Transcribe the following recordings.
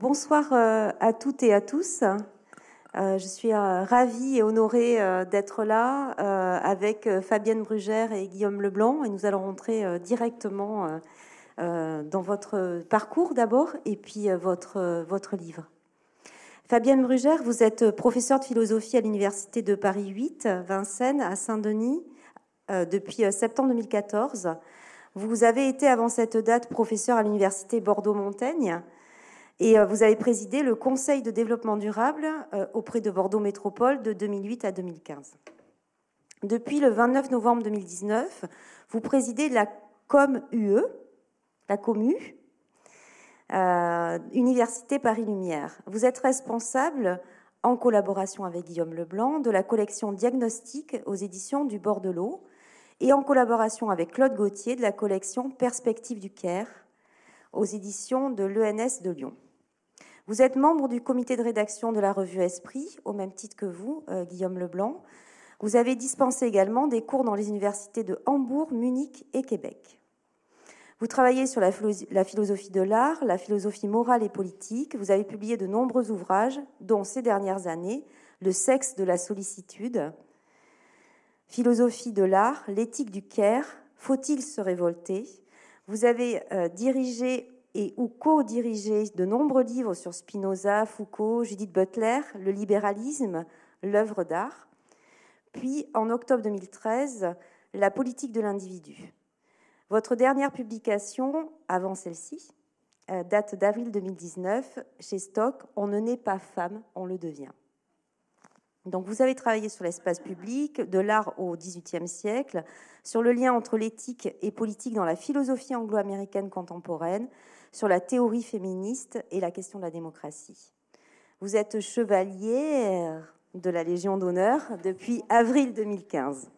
Bonsoir euh, à toutes et à tous. Euh, je suis euh, ravie et honorée d'être là avec Fabienne Brugère et Guillaume Leblanc et nous allons rentrer directement dans votre parcours d'abord et puis votre, livre. Fabienne Brugère, vous êtes professeure de philosophie à l'Université de Paris 8, Vincennes, à Saint-Denis, depuis septembre 2014. Vous avez été avant cette date professeur à l'Université Bordeaux-Montaigne et euh, vous avez présidé le Conseil de développement durable euh, auprès de Bordeaux Métropole de 2008 à 2015. Depuis le 29 novembre 2019, vous présidez la COM-UE, la COMU, euh, Université Paris-Lumière. Vous êtes responsable, en collaboration avec Guillaume Leblanc, de la collection Diagnostic aux éditions du Bord de l'eau et en collaboration avec Claude Gauthier de la collection Perspective du Caire aux éditions de l'ENS de Lyon. Vous êtes membre du comité de rédaction de la revue Esprit, au même titre que vous, euh, Guillaume Leblanc. Vous avez dispensé également des cours dans les universités de Hambourg, Munich et Québec. Vous travaillez sur la, philosophie de l'art, la philosophie morale et politique. Vous avez publié de nombreux ouvrages, dont ces dernières années Le sexe de la sollicitude, Philosophie de l'art, l'éthique du Caire, Faut-il se révolter? Vous avez euh, dirigé et ou co-dirigé de nombreux livres sur Spinoza, Foucault, Judith Butler, le libéralisme, l'œuvre d'art. Puis, en octobre 2013, La politique de l'individu. Votre dernière publication, avant celle-ci, euh, date d'avril 2019, chez Stock, On ne naît pas femme, on le devient. Donc vous avez travaillé sur l'espace public, de l'art au XVIIIe siècle, sur le lien entre l'éthique et politique dans la philosophie anglo-américaine contemporaine, sur la théorie féministe et la question de la démocratie. Vous êtes chevalier de la Légion d'honneur depuis avril 2015.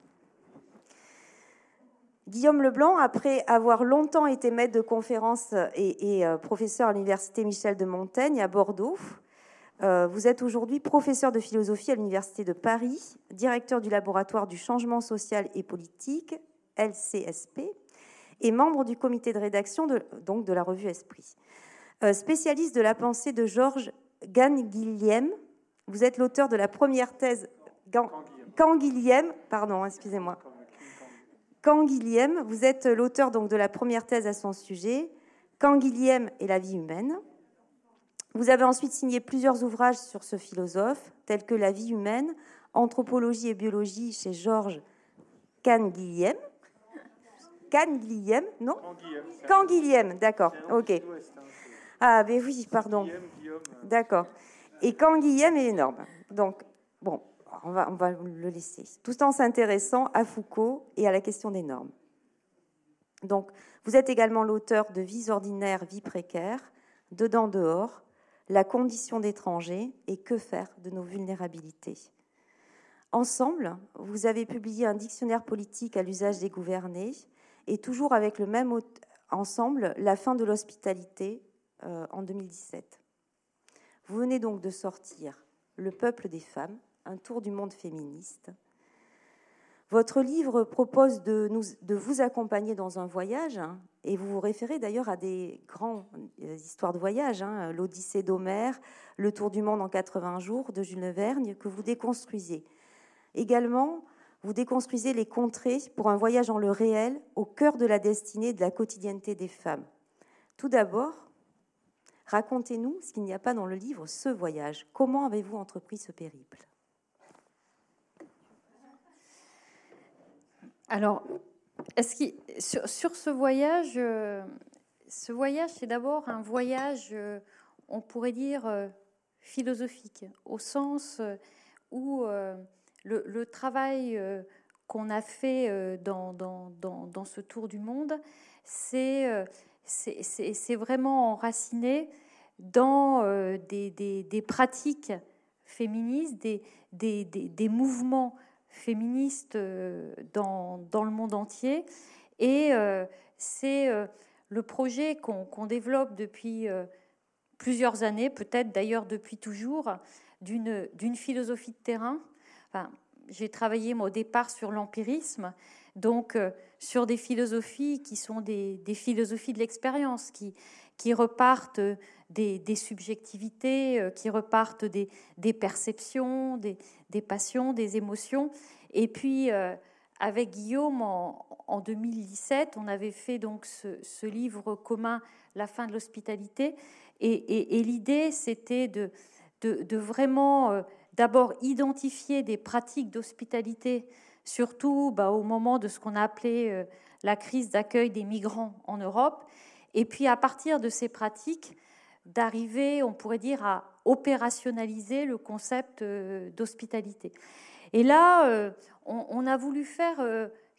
Guillaume Leblanc, après avoir longtemps été maître de conférences et, euh, professeur à l'université Michel de Montaigne à Bordeaux, euh, vous êtes aujourd'hui professeur de philosophie à l'université de Paris, directeur du laboratoire du changement social et politique, LCSP, et membre du comité de rédaction de, donc de la revue Esprit. Euh, spécialiste de la pensée de Georges Canguilhem, vous êtes l'auteur de la première thèse Canguilhem, pardon, excusez-moi. Canguilhem, vous êtes l'auteur donc de la première thèse à son sujet, Canguilhem et la vie humaine. Vous avez ensuite signé plusieurs ouvrages sur ce philosophe, tels que La vie humaine, Anthropologie et biologie chez Georges Canguilhem, Canguilhem, non Canguilhem, d'accord, ok. Hein, ah, ben oui, pardon. D'accord. Et Canguilhem est énorme. Donc, bon, on va, on va le laisser. Tout en s'intéressant à Foucault et à la question des normes. Donc, vous êtes également l'auteur de Vies ordinaires, vie précaire, Dedans, dehors, La condition d'étranger et Que faire de nos vulnérabilités. Ensemble, vous avez publié un dictionnaire politique à l'usage des gouvernés et toujours avec le même ensemble, La fin de l'hospitalité euh, en 2017. Vous venez donc de sortir Le peuple des femmes, un tour du monde féministe. Votre livre propose de, vous accompagner dans un voyage, hein, et vous vous référez d'ailleurs à des grandes euh, histoires de voyage, hein, l'Odyssée d'Homère, Le Tour du monde en 80 jours de Jules Vergne, que vous déconstruisez. Également, vous déconstruisez les contrées pour un voyage en le réel, au cœur de la destinée de la quotidienneté des femmes. Tout d'abord, racontez-nous ce qu'il n'y a pas dans le livre, ce voyage. Comment avez-vous entrepris ce périple? Alors, est-ce sur, ce voyage, euh, ce voyage, c'est d'abord un voyage, euh, on pourrait dire, euh, philosophique, au sens où le, travail euh, qu'on a fait euh, dans, ce tour du monde, euh, c'est vraiment enraciné dans des, pratiques féministes, des, mouvements féministes dans, le monde entier. Et c'est le projet qu'on développe depuis plusieurs années, peut-être d'ailleurs depuis toujours, d'une philosophie de terrain j'ai travaillé au départ sur l'empirisme, donc euh, sur des philosophies qui sont des, philosophies de l'expérience, qui, repartent des, subjectivités, qui repartent des, perceptions, des, passions, des émotions. Et puis, avec Guillaume, en, 2017, on avait fait donc ce, livre commun, La fin de l'hospitalité. Et, l'idée, c'était de, vraiment d'abord identifier des pratiques d'hospitalité, surtout bah, au moment de ce qu'on a appelé euh, la crise d'accueil des migrants en Europe, et puis à partir de ces pratiques, d'arriver, on pourrait dire, à opérationnaliser le concept euh, d'hospitalité. Et là, euh, on, a voulu faire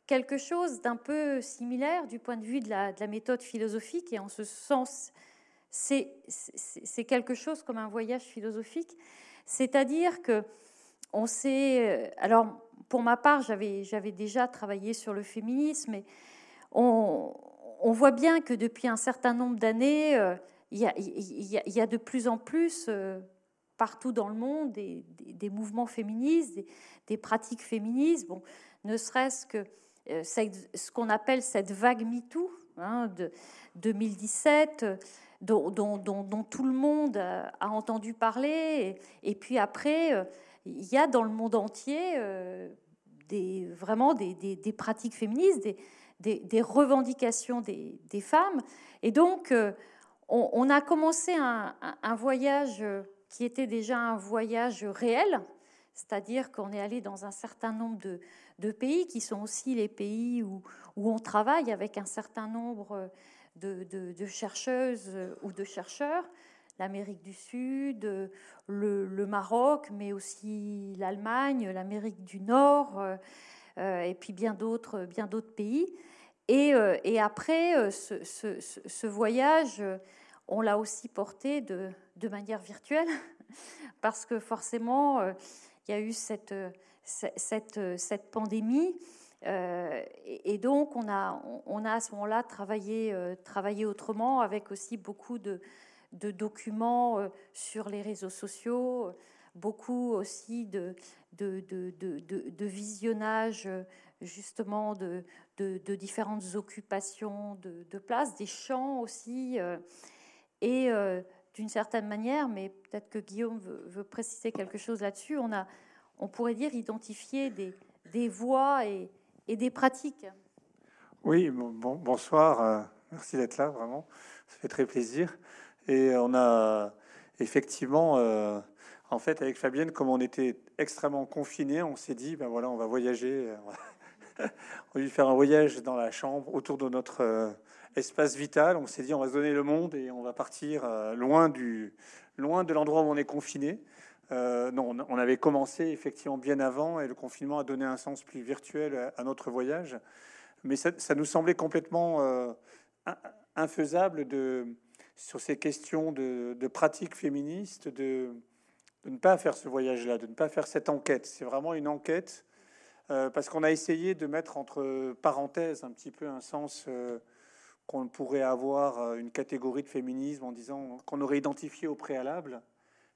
quelque chose d'un peu similaire du point de vue de la, de la méthode philosophique, et en ce sens, c'est quelque chose comme un voyage philosophique, c'est-à-dire que on sait. Euh, alors, pour ma part, j'avais, déjà travaillé sur le féminisme, et on, voit bien que depuis un certain nombre d'années, euh, il y, a, de plus en plus, euh, partout dans le monde, des, mouvements féministes, des, pratiques féministes. Ne serait-ce que ce qu'on appelle cette vague MeToo hein, de 2017 dont, tout le monde a entendu parler. Et, puis après, euh, il y a dans le monde entier euh, des, vraiment des, pratiques féministes, des, revendications des, femmes. Et donc, euh, on, a commencé un, voyage qui était déjà un voyage réel, c'est-à-dire qu'on est allé dans un certain nombre de, pays qui sont aussi les pays où, où, on travaille avec un certain nombre de, chercheuses euh, ou de chercheurs, l'Amérique du Sud, le, Maroc, mais aussi l'Allemagne, l'Amérique du Nord, euh, euh, et puis bien d'autres, bien d'autres pays. Et, et après, ce, voyage, on l'a aussi porté de, de, manière virtuelle, parce que forcément, il y a eu cette, cette, cette pandémie. Euh, et, donc, on a, on a à ce moment-là travaillé, euh, travaillé autrement, avec aussi beaucoup de, documents euh, sur les réseaux sociaux, beaucoup aussi de, de, de, de visionnage justement de, différentes occupations de, place, des champs aussi. et d'une certaine manière, mais peut-être que Guillaume veut, veut préciser quelque chose là-dessus, on, a, on pourrait dire identifier des, des voies et, et des pratiques. Oui, bon, bonsoir, euh, merci d'être là, vraiment, ça fait très plaisir. Et on a effectivement, euh, en fait, avec Fabienne, comme on était extrêmement confinés, on s'est dit, ben voilà, on va voyager, on va faire un voyage dans la chambre autour de notre euh, espace vital. On s'est dit, on va se donner le monde et on va partir loin du, loin de l'endroit où on est confiné. Euh, non, on avait commencé effectivement bien avant et le confinement a donné un sens plus virtuel à notre voyage. Mais ça, nous semblait complètement euh, infaisable de, sur ces questions de, pratiques féministes de, ne pas faire ce voyage-là, de ne pas faire cette enquête. C'est vraiment une enquête euh, parce qu'on a essayé de mettre entre parenthèses un petit peu un sens qu'on pourrait avoir une catégorie de féminisme en disant qu'on aurait identifié au préalable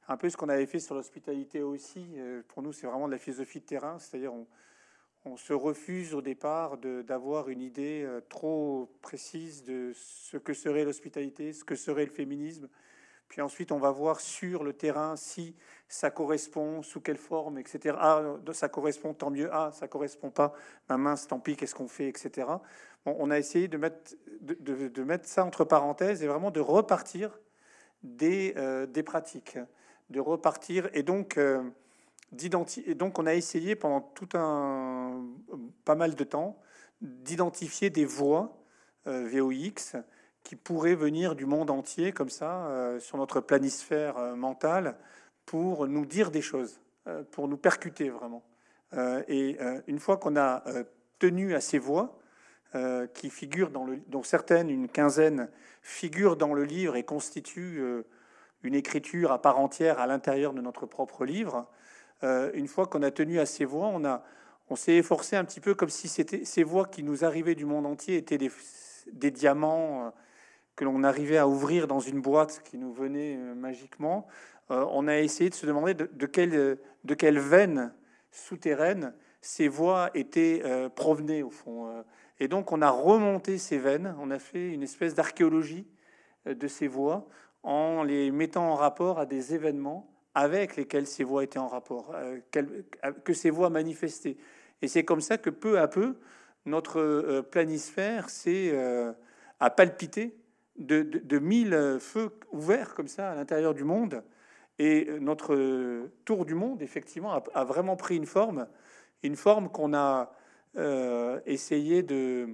un peu ce qu'on avait fait sur l'hospitalité aussi. Euh, pour nous, c'est vraiment de la philosophie de terrain, c'est-à-dire on, se refuse au départ d'avoir une idée euh, trop précise de ce que serait l'hospitalité, ce que serait le féminisme. Puis ensuite, on va voir sur le terrain si ça correspond, sous quelle forme, etc. Ah, ça correspond, tant mieux. Ah, ça correspond pas. Ma mince, tant pis, qu'est-ce qu'on fait, etc. On a essayé de mettre, ça entre parenthèses et vraiment de repartir des, euh, des pratiques de repartir et donc euh, donc on a essayé pendant tout un pas mal de temps d'identifier des voix euh, VOX qui pourraient venir du monde entier comme ça euh, sur notre planisphère euh, mentale pour nous dire des choses, pour nous percuter vraiment. et une fois qu'on a tenu à ces voix qui figurent dans le, dont certaines, une quinzaine, figurent dans le livre et constituent une écriture à part entière à l'intérieur de notre propre livre. Euh, une fois qu'on a tenu à ces voix, on, a, on s'est efforcé un petit peu comme si c'était ces voix qui nous arrivaient du monde entier étaient des, diamants euh, que l'on arrivait à ouvrir dans une boîte qui nous venait euh, magiquement. on a essayé de se demander de, quelle, de quelle veine souterraine ces voix étaient provenées au fond. Et donc on a remonté ces veines, on a fait une espèce d'archéologie de ces voix en les mettant en rapport à des événements avec lesquels ces voix étaient en rapport, euh, que ces voix manifestaient. Et c'est comme ça que peu à peu, notre euh, planisphère s'est euh, a palpité de, de, mille feux ouverts comme ça à l'intérieur du monde. Et notre tour du monde, effectivement, a, vraiment pris une forme, une forme qu'on a essayé de,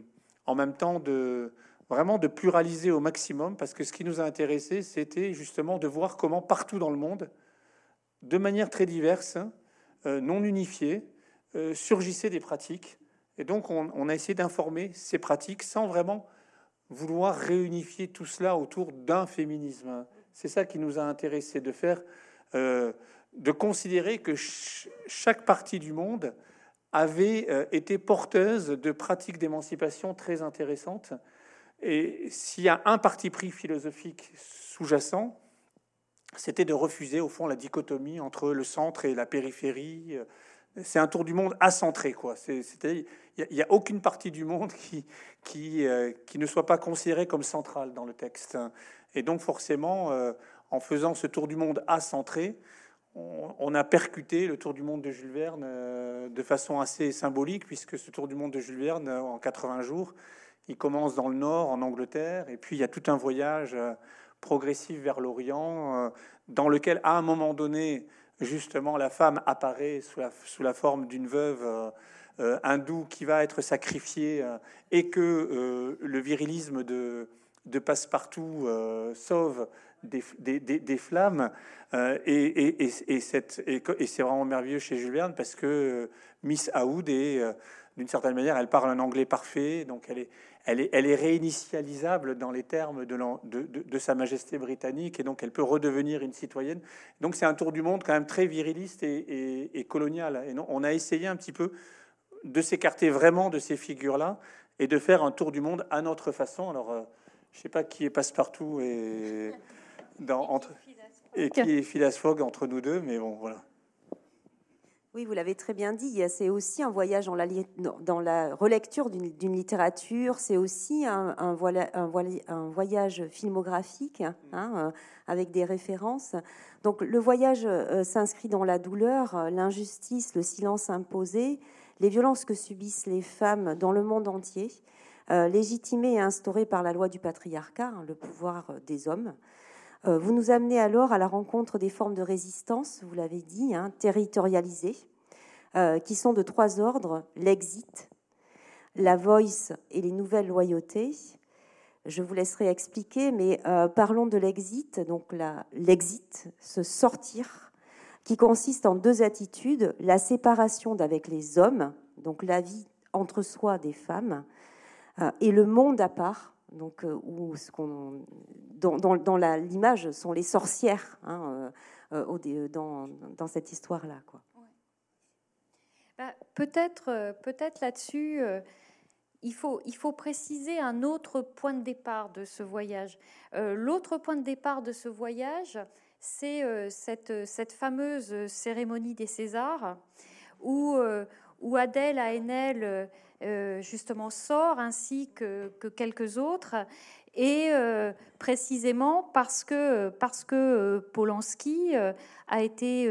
en même temps, de vraiment de pluraliser au maximum, parce que ce qui nous a intéressé, c'était justement de voir comment partout dans le monde, de manière très diverse, non unifiée, euh, surgissaient des pratiques. Et donc, on, a essayé d'informer ces pratiques sans vraiment vouloir réunifier tout cela autour d'un féminisme. C'est ça qui nous a intéressé de faire, euh, de considérer que chaque partie du monde avait euh, été porteuse de pratiques d'émancipation très intéressantes. Et s'il y a un parti pris philosophique sous-jacent, c'était de refuser au fond la dichotomie entre le centre et la périphérie, c'est un tour du monde acentré, quoi. C'est-à-dire, il n'y a, aucune partie du monde euh, qui, ne soit pas considérée comme centrale dans le texte. Et donc, forcément, euh, en faisant ce tour du monde acentré, on, on, a percuté le tour du monde de Jules Verne euh, de façon assez symbolique, puisque ce tour du monde de Jules Verne, en 80 jours, il commence dans le nord, en Angleterre, et puis il y a tout un voyage progressif vers l'Orient, dans lequel, à un moment donné, justement, la femme apparaît sous la, sous la forme d'une veuve euh, euh, hindoue qui va être sacrifiée euh, et que le virilisme de, de Passepartout sauve des, des, des, flammes. et, et, et, et c'est vraiment merveilleux chez Jules Verne parce que Miss Aoud est, d'une certaine manière, elle parle un anglais parfait, donc elle est, elle est, elle est réinitialisable dans les termes de, de, de, Sa Majesté britannique, et donc elle peut redevenir une citoyenne. Donc c'est un tour du monde quand même très viriliste et, et, colonial. Et non, on a essayé un petit peu de s'écarter vraiment de ces figures-là et de faire un tour du monde à notre façon. Alors, euh, je sais pas qui est passe-partout et, dans, entre, et qui est Phileas Fogg entre nous deux, mais bon, voilà. Oui, vous l'avez très bien dit. C'est aussi un voyage dans la, relecture d'une littérature. C'est aussi un, voyage filmographique hein, euh, avec des références. Donc le voyage euh, s'inscrit dans la douleur, euh, l'injustice, le silence imposé, les violences que subissent les femmes dans le monde entier, légitimées et instaurées par la loi du patriarcat, hein, le pouvoir des hommes. Euh, vous nous amenez alors à la rencontre des formes de résistance, vous l'avez dit, hein, territorialisées, euh, qui sont de trois ordres l'exit, la voice et les nouvelles loyautés. Je vous laisserai expliquer, mais euh, parlons de l'exit. Donc l'exit, se sortir, qui consiste en deux attitudes la séparation d'avec les hommes, donc la vie entre soi des femmes, et le monde à part, donc où ce qu'on dans, l'image sont les sorcières hein, euh, euh, dans, cette histoire-là. Quoi. Bah, peut-être, euh, peut-être là-dessus, il, faut, il faut préciser un autre point de départ de ce voyage. l'autre point de départ de ce voyage, c'est cette, cette fameuse cérémonie des Césars, où, où Adèle Haenel justement sort, ainsi que, que quelques autres, et euh, précisément parce que, parce que euh, Polanski euh, a été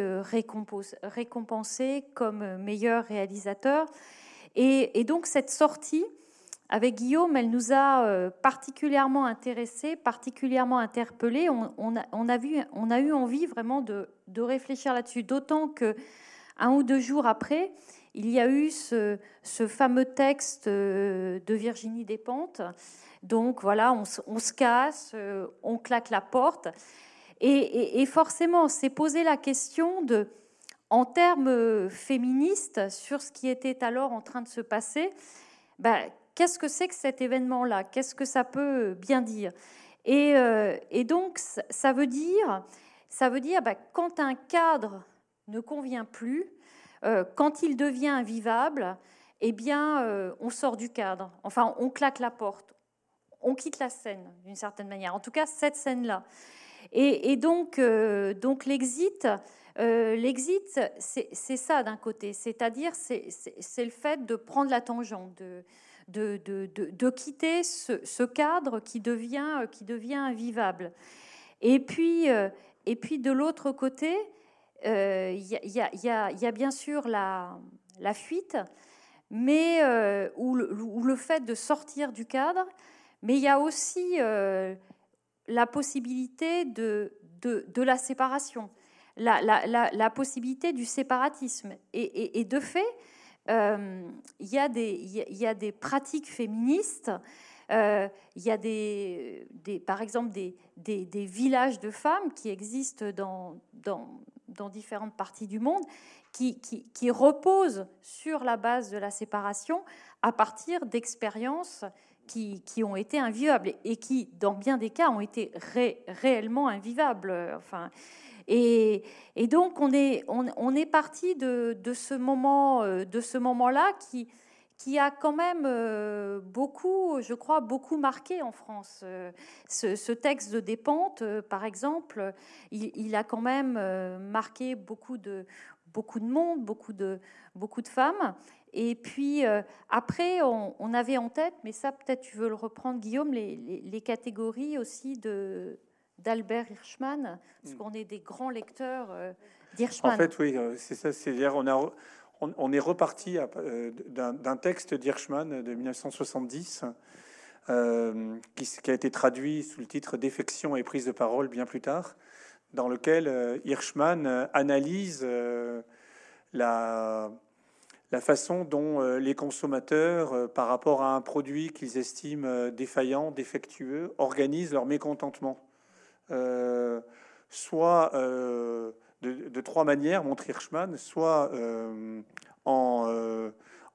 récompensé comme meilleur réalisateur. Et, donc cette sortie avec Guillaume, elle nous a particulièrement intéressés, particulièrement interpellés. On a eu envie vraiment de, de réfléchir là-dessus, d'autant que un ou deux jours après, il y a eu ce, fameux texte de Virginie Despentes. Donc voilà, on, se casse, euh, on claque la porte. Et, forcément, c'est poser la question de, en termes féministes, sur ce qui était alors en train de se passer, bah, qu'est-ce que c'est que cet événement-là? Qu'est-ce que ça peut bien dire? Euh, et, donc, ça veut dire, ça veut dire bah, quand un cadre ne convient plus, euh, quand il devient invivable, eh bien, on sort du cadre. Enfin, on claque la porte, on quitte la scène d'une certaine manière. En tout cas, cette scène-là. Et, donc, euh, donc l'exit, euh, l'exit, c'est ça d'un côté, c'est-à-dire c'est le fait de prendre la tangente, de, de, de, de quitter ce, cadre qui devient, qui devient invivable. Et puis, et puis de l'autre côté, il y, a bien sûr la, la fuite, mais ou le, fait de sortir du cadre, mais il y a aussi la possibilité de, de, la séparation, la, la, possibilité du séparatisme. Et, de fait, euh, il y, a des pratiques féministes. Euh, il y a des, des, par exemple des, des, des, villages de femmes qui existent dans, dans, dans différentes parties du monde, qui, qui, qui, reposent sur la base de la séparation à partir d'expériences qui, ont été invivables et qui, dans bien des cas, ont été réellement invivables. Enfin, et, donc, on est, on, est parti de, ce moment, euh, de ce moment-là qui, qui a quand même euh, beaucoup, je crois, beaucoup marqué en France. Euh, ce, texte de Despentes, par exemple, il, il, a quand même marqué beaucoup de, beaucoup de monde, beaucoup de, beaucoup de femmes. Et puis euh, après, on, avait en tête, mais ça peut-être tu veux le reprendre, Guillaume, les, catégories aussi de d'Albert Hirschman, parce mm. qu'on est des grands lecteurs euh, d'Hirschman. En fait, oui, euh, c'est ça. C'est-à-dire, on, a, on, est reparti d'un texte d'Hirschman de 1970. qui, qui, a été traduit sous le titre Défection et prise de parole bien plus tard, dans lequel Hirschman analyse la, façon dont euh, les consommateurs, euh, par rapport à un produit qu'ils estiment euh, défaillant, défectueux, organisent leur mécontentement. soit de, trois manières, montre Hirschman, soit en,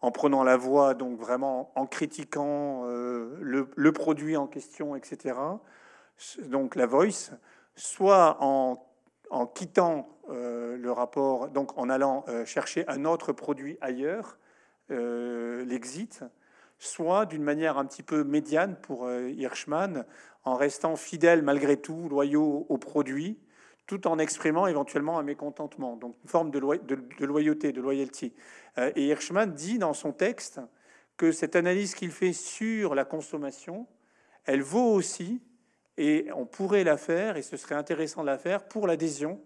en, prenant la voix, donc vraiment en critiquant le, le, produit en question, etc. Donc la voice, soit en en quittant euh, le rapport, donc en allant euh, chercher un autre produit ailleurs, euh, l'exit, soit d'une manière un petit peu médiane pour Hirschman, en restant fidèle malgré tout, loyaux au produit, tout en exprimant éventuellement un mécontentement, donc une forme de, de, loyauté, de loyalty. et Hirschman dit dans son texte que cette analyse qu'il fait sur la consommation, elle vaut aussi et on pourrait la faire, et ce serait intéressant de la faire, pour l'adhésion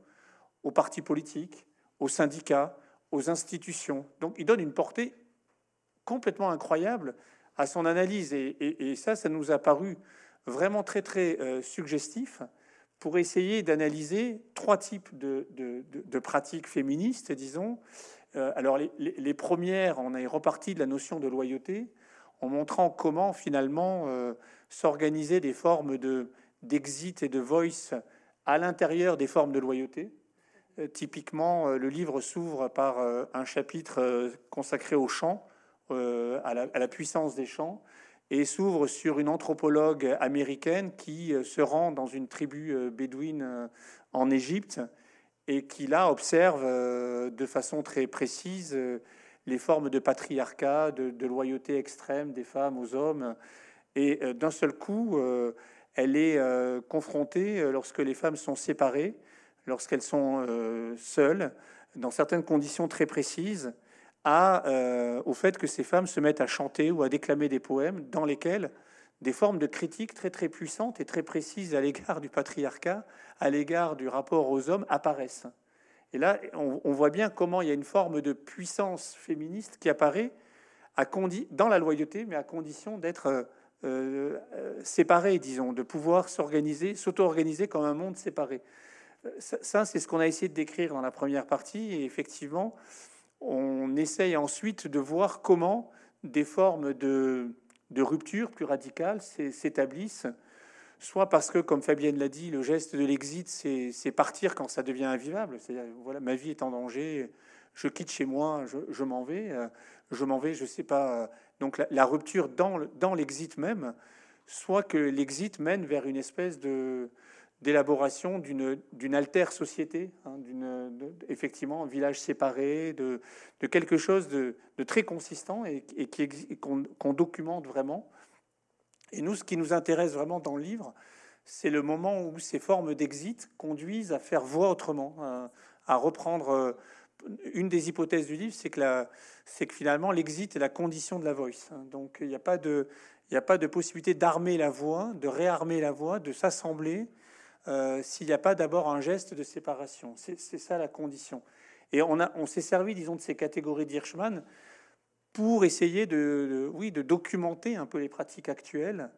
aux partis politiques, aux syndicats, aux institutions. Donc il donne une portée complètement incroyable à son analyse. Et, ça, ça nous a paru vraiment très, très euh, suggestif pour essayer d'analyser trois types de, pratiques féministes, disons. Euh, alors les, premières, on est reparti de la notion de loyauté en montrant comment finalement euh, s'organiser des formes de d'exit et de voice à l'intérieur des formes de loyauté. Euh, typiquement, le livre s'ouvre par un chapitre consacré au chant, à la, puissance des chants, et s'ouvre sur une anthropologue américaine qui se rend dans une tribu bédouine en Égypte et qui là observe de façon très précise les formes de patriarcat, de, loyauté extrême des femmes aux hommes. Et d'un seul coup, elle est euh, confrontée, euh, lorsque les femmes sont séparées, lorsqu'elles sont euh, seules, dans certaines conditions très précises, à, au fait que ces femmes se mettent à chanter ou à déclamer des poèmes dans lesquels des formes de critique très très puissantes et très précises à l'égard du patriarcat, à l'égard du rapport aux hommes apparaissent. Et là, on, voit bien comment il y a une forme de puissance féministe qui apparaît à dans la loyauté, mais à condition d'être euh, euh, séparés, disons, de pouvoir s'organiser, s'auto-organiser comme un monde séparé. Euh, ça, c'est ce qu'on a essayé de décrire dans la première partie, et effectivement, on essaye ensuite de voir comment des formes de, de rupture plus radicales s'établissent, soit parce que, comme Fabienne l'a dit, le geste de l'exit, c'est partir quand ça devient invivable. C'est-à-dire, voilà, ma vie est en danger, je quitte chez moi, je, m'en vais, je m'en vais, je sais pas donc la, rupture dans, l'exit même, soit que l'exit mène vers une espèce de d'élaboration d'une altère société, hein, effectivement un village séparé, de, quelque chose de, très consistant et, et qu'on documente vraiment. Et nous, ce qui nous intéresse vraiment dans le livre, c'est le moment où ces formes d'exit conduisent à faire voix autrement, à reprendre une des hypothèses du livre, c'est que, que finalement l'exit est la condition de la voice. Hein. Donc il n'y a de, il a pas de possibilité d'armer la voix, de réarmer la voix, de s'assembler s'il n'y a pas d'abord un geste de séparation. C'est ça la condition. Et on, s'est servi, disons, de ces catégories d'Hirschman pour essayer de, oui, de documenter un peu les pratiques actuelles.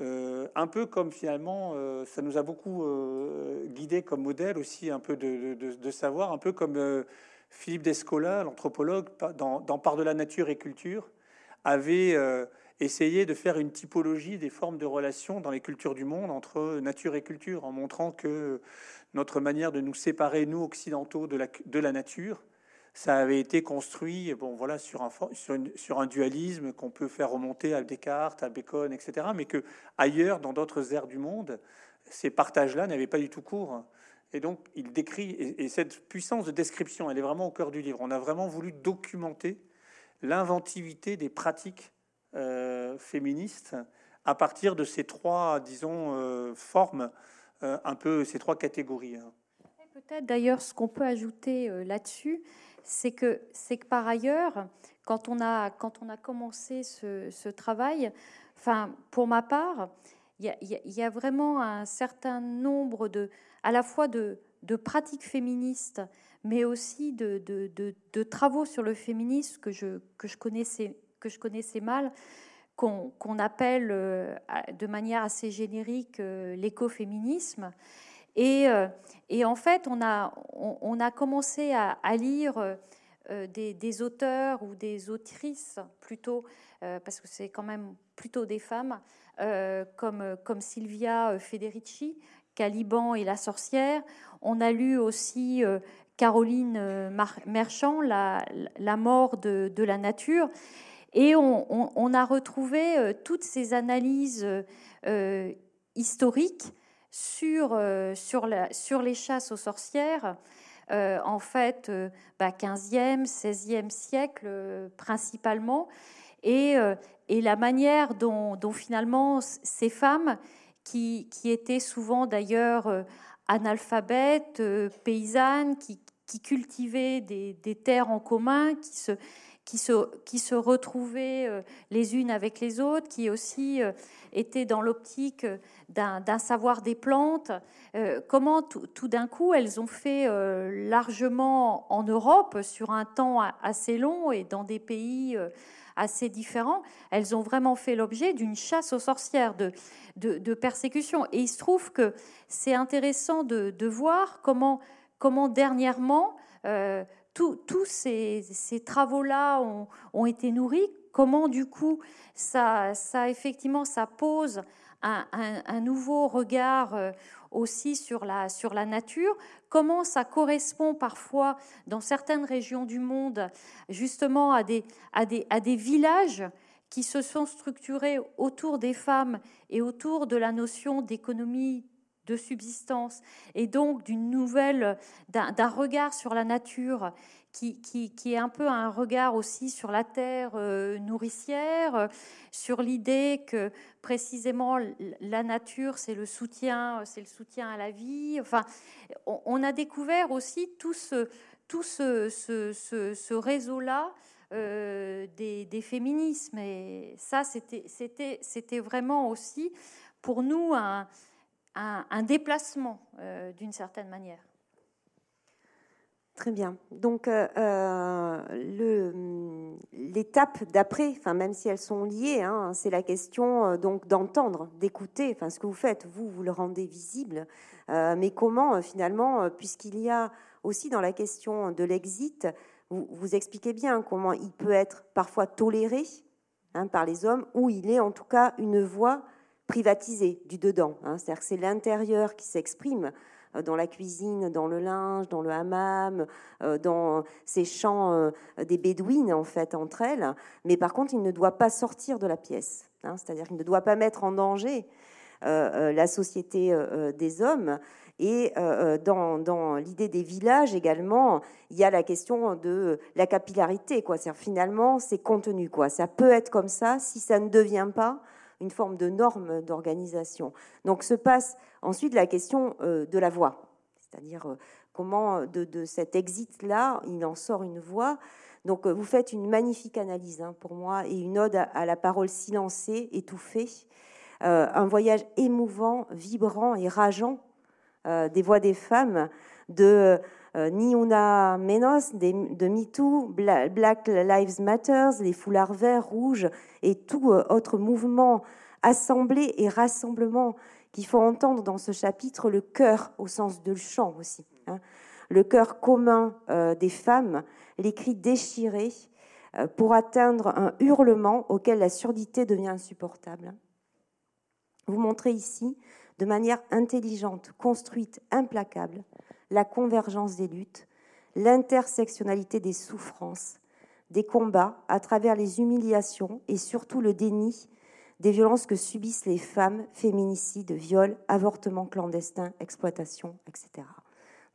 Euh, un peu comme finalement, euh, ça nous a beaucoup euh, guidé comme modèle aussi, un peu de, savoir, un peu comme Philippe Descola, l'anthropologue, dans, dans Par de la nature et culture, avait essayé de faire une typologie des formes de relations dans les cultures du monde entre nature et culture, en montrant que notre manière de nous séparer, nous occidentaux, de la, de la nature, ça avait été construit bon, voilà, sur, un, sur, sur un dualisme qu'on peut faire remonter à Descartes, à Bacon, etc., mais que ailleurs, dans d'autres aires du monde, ces partages-là n'avaient pas du tout cours. Et donc, il décrit, et, cette puissance de description, elle est vraiment au cœur du livre. On a vraiment voulu documenter l'inventivité des pratiques euh, féministes à partir de ces trois, disons, euh, formes, euh, un peu ces trois catégories. Hein. Peut-être d'ailleurs ce qu'on peut ajouter là-dessus, c'est que, c'est que par ailleurs, quand on a, quand on a commencé ce, travail, enfin, pour ma part, il y, a, vraiment un certain nombre de, à la fois de, de pratiques féministes, mais aussi de, de, travaux sur le féminisme que je, que je, connaissais, que je connaissais mal, qu'on appelle euh, de manière assez générique euh, l'écoféminisme. Et, euh, et, en fait, on a, commencé à, lire des, auteurs ou des autrices plutôt, parce que c'est quand même plutôt des femmes, comme, Silvia Federici, Caliban et la sorcière. On a lu aussi Caroline Merchant, la, mort de, la nature. Et on, a retrouvé toutes ces analyses historiques sur, euh, sur, la, sur les chasses aux sorcières, euh, en fait, 15e, euh, 16e bah, siècle principalement, et, la manière dont, finalement ces femmes, qui, étaient souvent d'ailleurs analphabètes, paysannes, qui, cultivaient des, terres en commun, qui se, qui se, retrouvaient euh, les unes avec les autres, qui aussi euh, étaient dans l'optique d'un savoir des plantes. Euh, comment tout, d'un coup elles ont fait largement en Europe sur un temps assez long et dans des pays assez différents, elles ont vraiment fait l'objet d'une chasse aux sorcières, de, de, persécution. Et il se trouve que c'est intéressant de, de, voir comment, comment dernièrement tous ces, travaux-là ont, été nourris. Comment, du coup, ça, effectivement, ça pose un, nouveau regard euh, aussi sur la, sur la nature, comment ça correspond parfois dans certaines régions du monde justement à des, à des, à des villages qui se sont structurés autour des femmes et autour de la notion d'économie de subsistance et donc d'une nouvelle, d'un regard sur la nature qui, qui, est un peu un regard aussi sur la terre euh, nourricière, sur l'idée que précisément la nature c'est le soutien, c'est le soutien à la vie. Enfin, on, a découvert aussi tout ce, tout ce, ce, réseau-là. Euh, des, des, féminismes et ça c'était vraiment aussi pour nous un, un, déplacement euh, d'une certaine manière. Très bien. Donc, euh, euh, l'étape d'après, enfin, même si elles sont liées, hein, c'est la question donc d'entendre, d'écouter. Enfin, ce que vous faites, vous, vous le rendez visible. mais comment, finalement, puisqu'il y a aussi dans la question de l'exit, vous, vous, expliquez bien comment il peut être parfois toléré hein, par les hommes, ou il est en tout cas une voix privatisé du dedans. Hein. C'est-à-dire que c'est l'intérieur qui s'exprime euh, dans la cuisine, dans le linge, dans le hammam, euh, dans ces champs euh, des bédouines en fait entre elles. Mais par contre, il ne doit pas sortir de la pièce. Hein. C'est-à-dire qu'il ne doit pas mettre en danger la société des hommes. Et dans, dans l'idée des villages également, il y a la question de la capillarité. Quoi. Finalement, c'est contenu. Quoi. Ça peut être comme ça si ça ne devient pas une forme de norme d'organisation. Donc se passe ensuite la question euh, de la voix, c'est-à-dire euh, comment de, cet exit-là, il en sort une voix. Donc euh, vous faites une magnifique analyse hein, pour moi et une ode à, la parole silencée, étouffée, un voyage émouvant, vibrant et rageant des voix des femmes, de Ni Una Menos, de MeToo, Black Lives Matter, les foulards verts, rouges et tout autre mouvement, assemblée et rassemblement qu'il faut entendre dans ce chapitre le cœur au sens de chant aussi. Hein. Le cœur commun des femmes, les cris déchirés, euh, pour atteindre un hurlement auquel la surdité devient insupportable. Vous montrez ici, de manière intelligente, construite, implacable, la convergence des luttes, l'intersectionnalité des souffrances, des combats à travers les humiliations et surtout le déni des violences que subissent les femmes, féminicides, viols, avortements clandestins, exploitation, etc.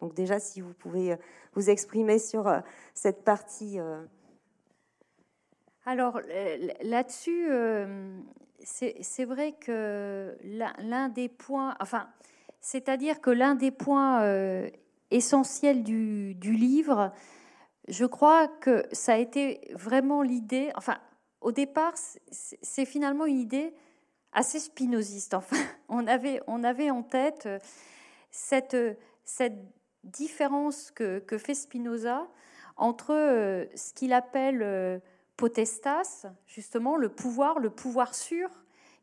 Donc déjà, si vous pouvez euh, vous exprimer sur euh, cette partie alors là-dessus, euh, c'est vrai que l'un des points, enfin, c'est-à-dire que l'un des points euh, essentiels du, livre, je crois que ça a été vraiment l'idée, enfin, au départ, c'est finalement une idée assez spinoziste. Enfin, on avait, on avait en tête euh, cette, cette différence que, que fait Spinoza entre ce qu'il appelle potestas, justement, le pouvoir, le pouvoir sûr,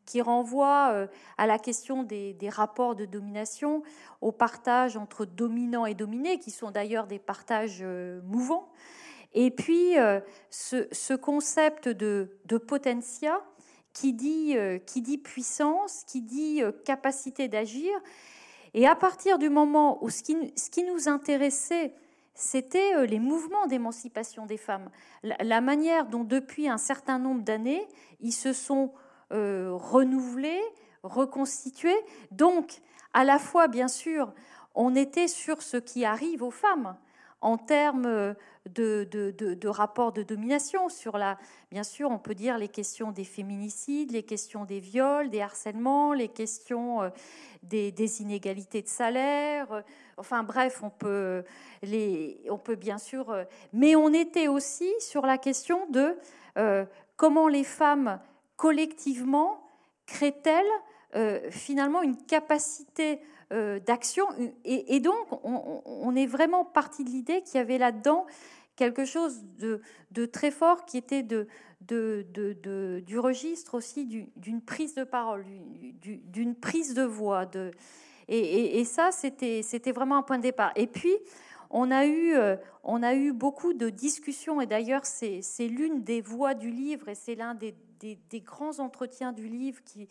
qui renvoie euh, à la question des, rapports de domination, au partage entre dominant et dominé, qui sont d'ailleurs des partages euh, mouvants. Et puis, euh, ce, concept de, potentia, qui dit, puissance, qui dit capacité d'agir. Et à partir du moment où ce qui, nous intéressait, c'était les mouvements d'émancipation des femmes. La, manière dont, depuis un certain nombre d'années, ils se sont euh, renouvelés, reconstitués. Donc, à la fois, bien sûr, on était sur ce qui arrive aux femmes en termes euh, de, de, de, rapports de domination sur la, bien sûr, on peut dire les questions des féminicides, les questions des viols, des harcèlements, les questions des, des inégalités de salaire, Enfin bref, on peut, les, on peut bien sûr... Euh, mais on était aussi sur la question de euh, comment les femmes collectivement créent-elles euh, finalement une capacité d'action. Et, donc, on, est vraiment parti de l'idée qu'il y avait là-dedans quelque chose de, très fort qui était de, du registre aussi d'une prise de parole, d'une prise de voix. De, et, ça, c'était vraiment un point de départ. Et puis, on a eu, euh, on a eu beaucoup de discussions, et d'ailleurs, c'est l'une des voix du livre, et c'est l'un des, des, grands entretiens du livre qui,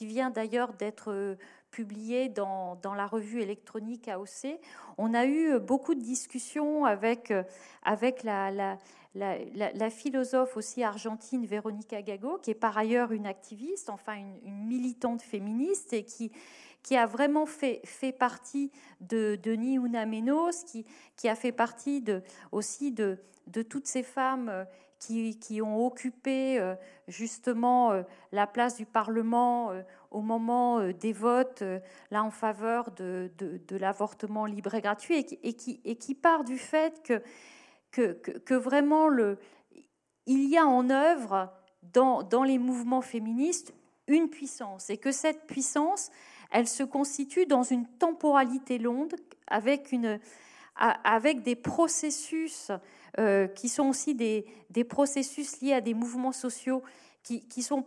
vient d'ailleurs d'être euh, publié dans, la revue électronique AOC. On a eu beaucoup de discussions avec, euh, la, philosophe aussi argentine Véronica Gago, qui est par ailleurs une activiste, enfin une, militante féministe, et qui, a vraiment fait, partie de, de Ni Una Menos, qui, a fait partie aussi de, de toutes ces femmes euh, qui, ont occupé euh, justement euh, la place du Parlement au moment des votes, là en faveur de, l'avortement libre et gratuit, et qui, part du fait que, que, vraiment il y a en œuvre dans, dans les mouvements féministes une puissance, et que cette puissance, elle se constitue dans une temporalité longue avec, une, avec des processus euh, qui sont aussi des, des, processus liés à des mouvements sociaux qui ne sont,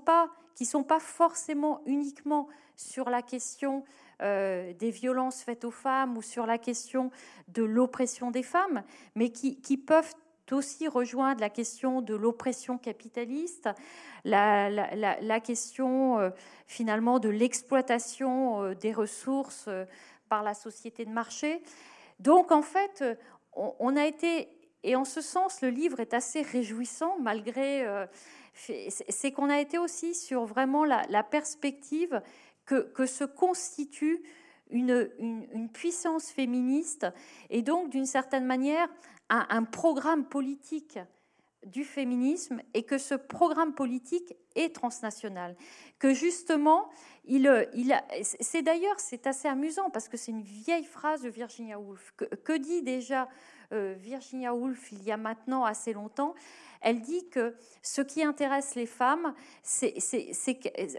qui sont pas forcément uniquement sur la question euh, des violences faites aux femmes ou sur la question de l'oppression des femmes, mais qui, qui peuvent aussi rejoindre la question de l'oppression capitaliste, la, la, question euh, finalement de l'exploitation des ressources par la société de marché. Donc en fait, on, a été, et en ce sens, le livre est assez réjouissant malgré, c'est qu'on a été aussi sur vraiment la, perspective que, se constitue une, une, puissance féministe et donc d'une certaine manière un, programme politique du féminisme et que ce programme politique est transnational. Que justement, il, il c'est d'ailleurs assez amusant parce que c'est une vieille phrase de Virginia Woolf. Que, dit déjà euh, Virginia Woolf il y a maintenant assez longtemps Elle dit que ce qui intéresse les femmes, c'est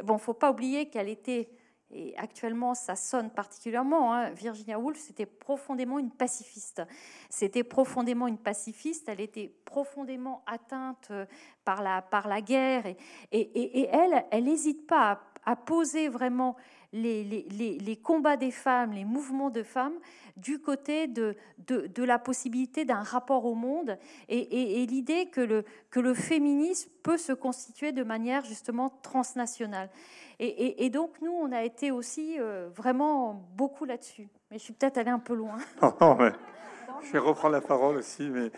bon, faut pas oublier qu'elle était et actuellement ça sonne particulièrement, hein. Virginia Woolf, c'était profondément une pacifiste. C'était profondément une pacifiste, elle était profondément atteinte euh, par la, par la guerre, et, et, elle, elle n'hésite pas à, poser vraiment les, combats des femmes, les mouvements de femmes, du côté de, de, la possibilité d'un rapport au monde et, l'idée que le, que le féminisme peut se constituer de manière justement transnationale. Et, donc, nous, on a été aussi euh, vraiment beaucoup là-dessus. Mais je suis peut-être allée un peu loin. Je vais reprendre la parole aussi, mais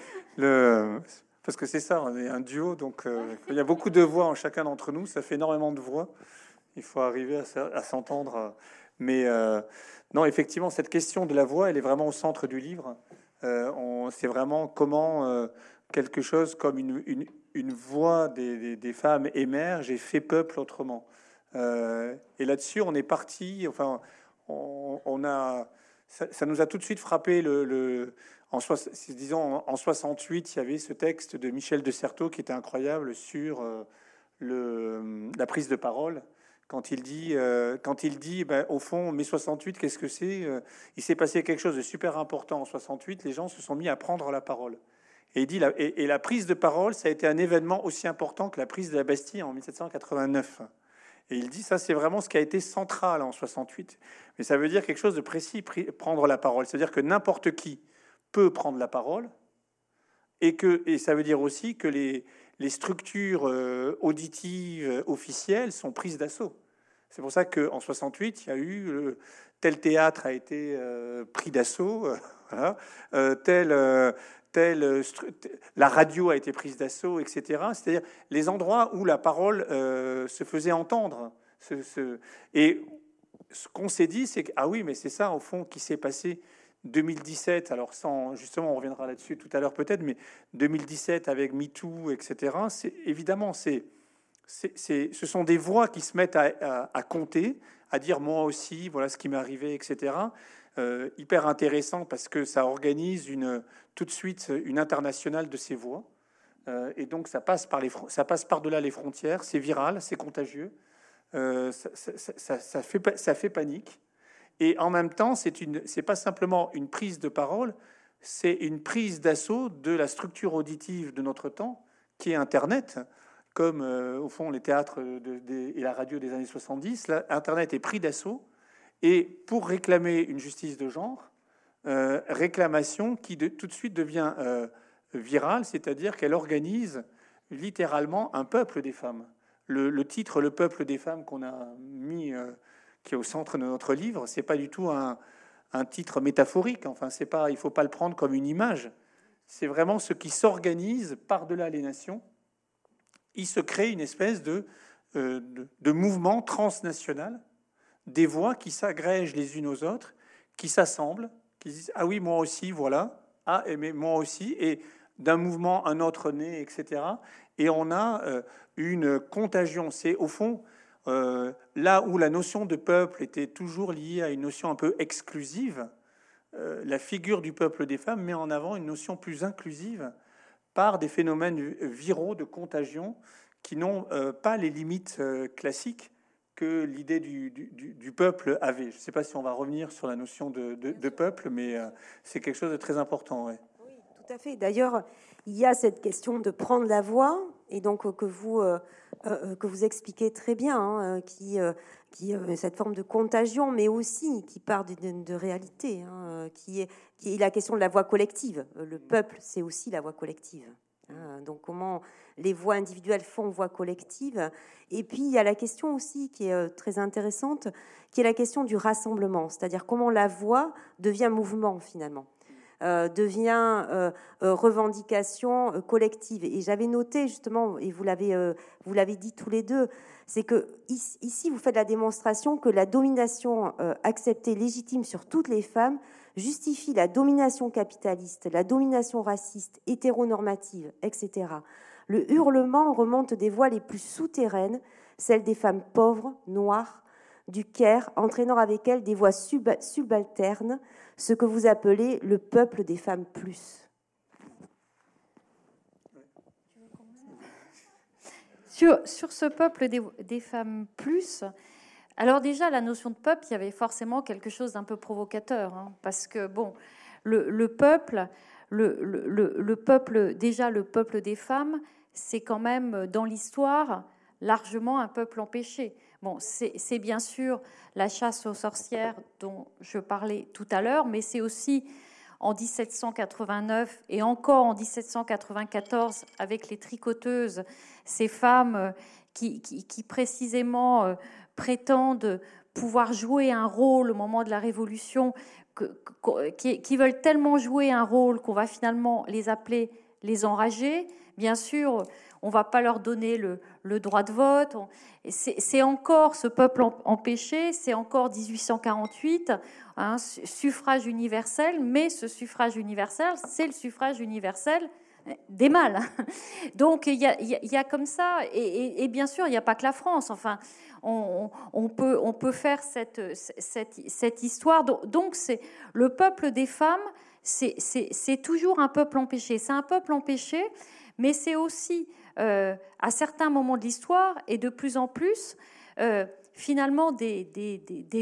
parce que c'est ça, on est un duo, donc euh, il y a beaucoup de voix en chacun d'entre nous, ça fait énormément de voix. Il faut arriver à, s'entendre. Mais euh, non, effectivement, cette question de la voix, elle est vraiment au centre du livre. c'est vraiment comment quelque chose comme une, une, voix des, des, femmes émerge et fait peuple autrement. Euh, et là-dessus, on est parti. Enfin, on, a, ça, nous a tout de suite frappé. Le, en, disons, en 68, il y avait ce texte de Michel de Certeau qui était incroyable sur euh, le, la prise de parole. Quand il dit, euh, quand il dit, ben, au fond, mai 68, qu'est-ce que c'est Il s'est passé quelque chose de super important en 68. Les gens se sont mis à prendre la parole. Et il dit, la, et la prise de parole, ça a été un événement aussi important que la prise de la Bastille en 1789. Et il dit ça, c'est vraiment ce qui a été central en 68. Mais ça veut dire quelque chose de précis, prendre la parole. C'est-à-dire que n'importe qui peut prendre la parole, et que et ça veut dire aussi que les, structures euh, auditives euh, officielles sont prises d'assaut. C'est pour ça qu'en 68, il y a eu euh, tel théâtre a été pris d'assaut, voilà, tel euh, la radio a été prise d'assaut, etc. C'est-à-dire les endroits où la parole euh, se faisait entendre. et ce qu'on s'est dit, c'est que, ah oui, mais c'est ça, au fond, qui s'est passé 2017. Alors, sans, justement, on reviendra là-dessus tout à l'heure peut-être, mais 2017 avec MeToo, etc. C'est évidemment, c'est, ce sont des voix qui se mettent à, compter, à dire moi aussi, voilà ce qui m'est arrivé, etc. Euh, hyper intéressant parce que ça organise tout de suite une internationale de ces voix. Euh, et donc ça passe par les, ça passe par-delà les frontières, c'est viral, c'est contagieux, euh, ça, ça, fait, ça fait panique. Et en même temps, c'est une, c'est pas simplement une prise de parole, c'est une prise d'assaut de la structure auditive de notre temps, qui est Internet, comme au fond les théâtres et la radio des années 70. Là, Internet est pris d'assaut et pour réclamer une justice de genre, euh, réclamation qui tout de suite devient euh, virale, c'est-à-dire qu'elle organise littéralement un peuple des femmes. Le, titre "Le peuple des femmes" qu'on a mis, euh, qui est au centre de notre livre, c'est pas du tout un, titre métaphorique. Enfin, c'est pas, il faut pas le prendre comme une image. C'est vraiment ce qui s'organise par-delà les nations. Il se crée une espèce de, de mouvement transnational des voix qui s'agrègent les unes aux autres, qui s'assemblent, qui disent ah oui moi aussi voilà ah mais moi aussi et d'un mouvement un autre né etc. Et on a euh, une contagion. C'est au fond euh, là où la notion de peuple était toujours liée à une notion un peu exclusive. Euh, la figure du peuple des femmes met en avant une notion plus inclusive par des phénomènes viraux de contagion qui n'ont pas les limites classiques que l'idée du, peuple avait. Je ne sais pas si on va revenir sur la notion de, peuple, mais euh, c'est quelque chose de très important. Oui, tout à fait. D'ailleurs, il y a cette question de prendre la voix, et donc euh, que vous, euh, que vous expliquez très bien, hein, qui, qui cette forme de contagion, mais aussi qui part de, réalité, hein, qui, est, qui la question de la voix collective. Le peuple, c'est aussi la voix collective. Hein. donc comment les voix individuelles font voix collective. Et puis il y a la question aussi qui est euh, très intéressante, qui est la question du rassemblement, c'est-à-dire comment la voix devient mouvement finalement. Euh, devient euh, revendication collective. Et j'avais noté justement, et vous l'avez vous l'avez dit tous les deux, c'est que ici vous faites la démonstration que la domination acceptée légitime sur toutes les femmes justifie la domination capitaliste, la domination raciste, hétéronormative, etc. Le hurlement remonte des voies les plus souterraines, celles des femmes pauvres, noires, du Caire, entraînant avec elles des voix subalternes, ce que vous appelez le peuple des femmes plus. Sur, ce peuple des, femmes plus, Alors déjà, la notion de peuple, il y avait forcément quelque chose d'un peu provocateur, hein, parce que bon, le, peuple, le, le, peuple, déjà le peuple des femmes, c'est quand même dans l'histoire largement un peuple empêché. Bon, c'est bien sûr la chasse aux sorcières dont je parlais tout à l'heure, mais c'est aussi en 1789 et encore en 1794 avec les tricoteuses, ces femmes euh, qui, précisément euh, prétendent pouvoir jouer un rôle au moment de la Révolution, qui, veulent tellement jouer un rôle qu'on va finalement les appeler les enragés. Bien sûr, on va pas leur donner le, droit de vote. C'est encore ce peuple empêché, c'est encore 1848, un suffrage universel, mais ce suffrage universel, c'est le suffrage universel des mâles. Donc il y a, comme ça, et, bien sûr, il n'y a pas que la France. Enfin, on, peut, on peut faire cette, cette, histoire. Donc c'est le peuple des femmes, c'est toujours un peuple empêché. C'est un peuple empêché, mais c'est aussi euh, à certains moments de l'histoire et de plus en plus, euh, finalement, des,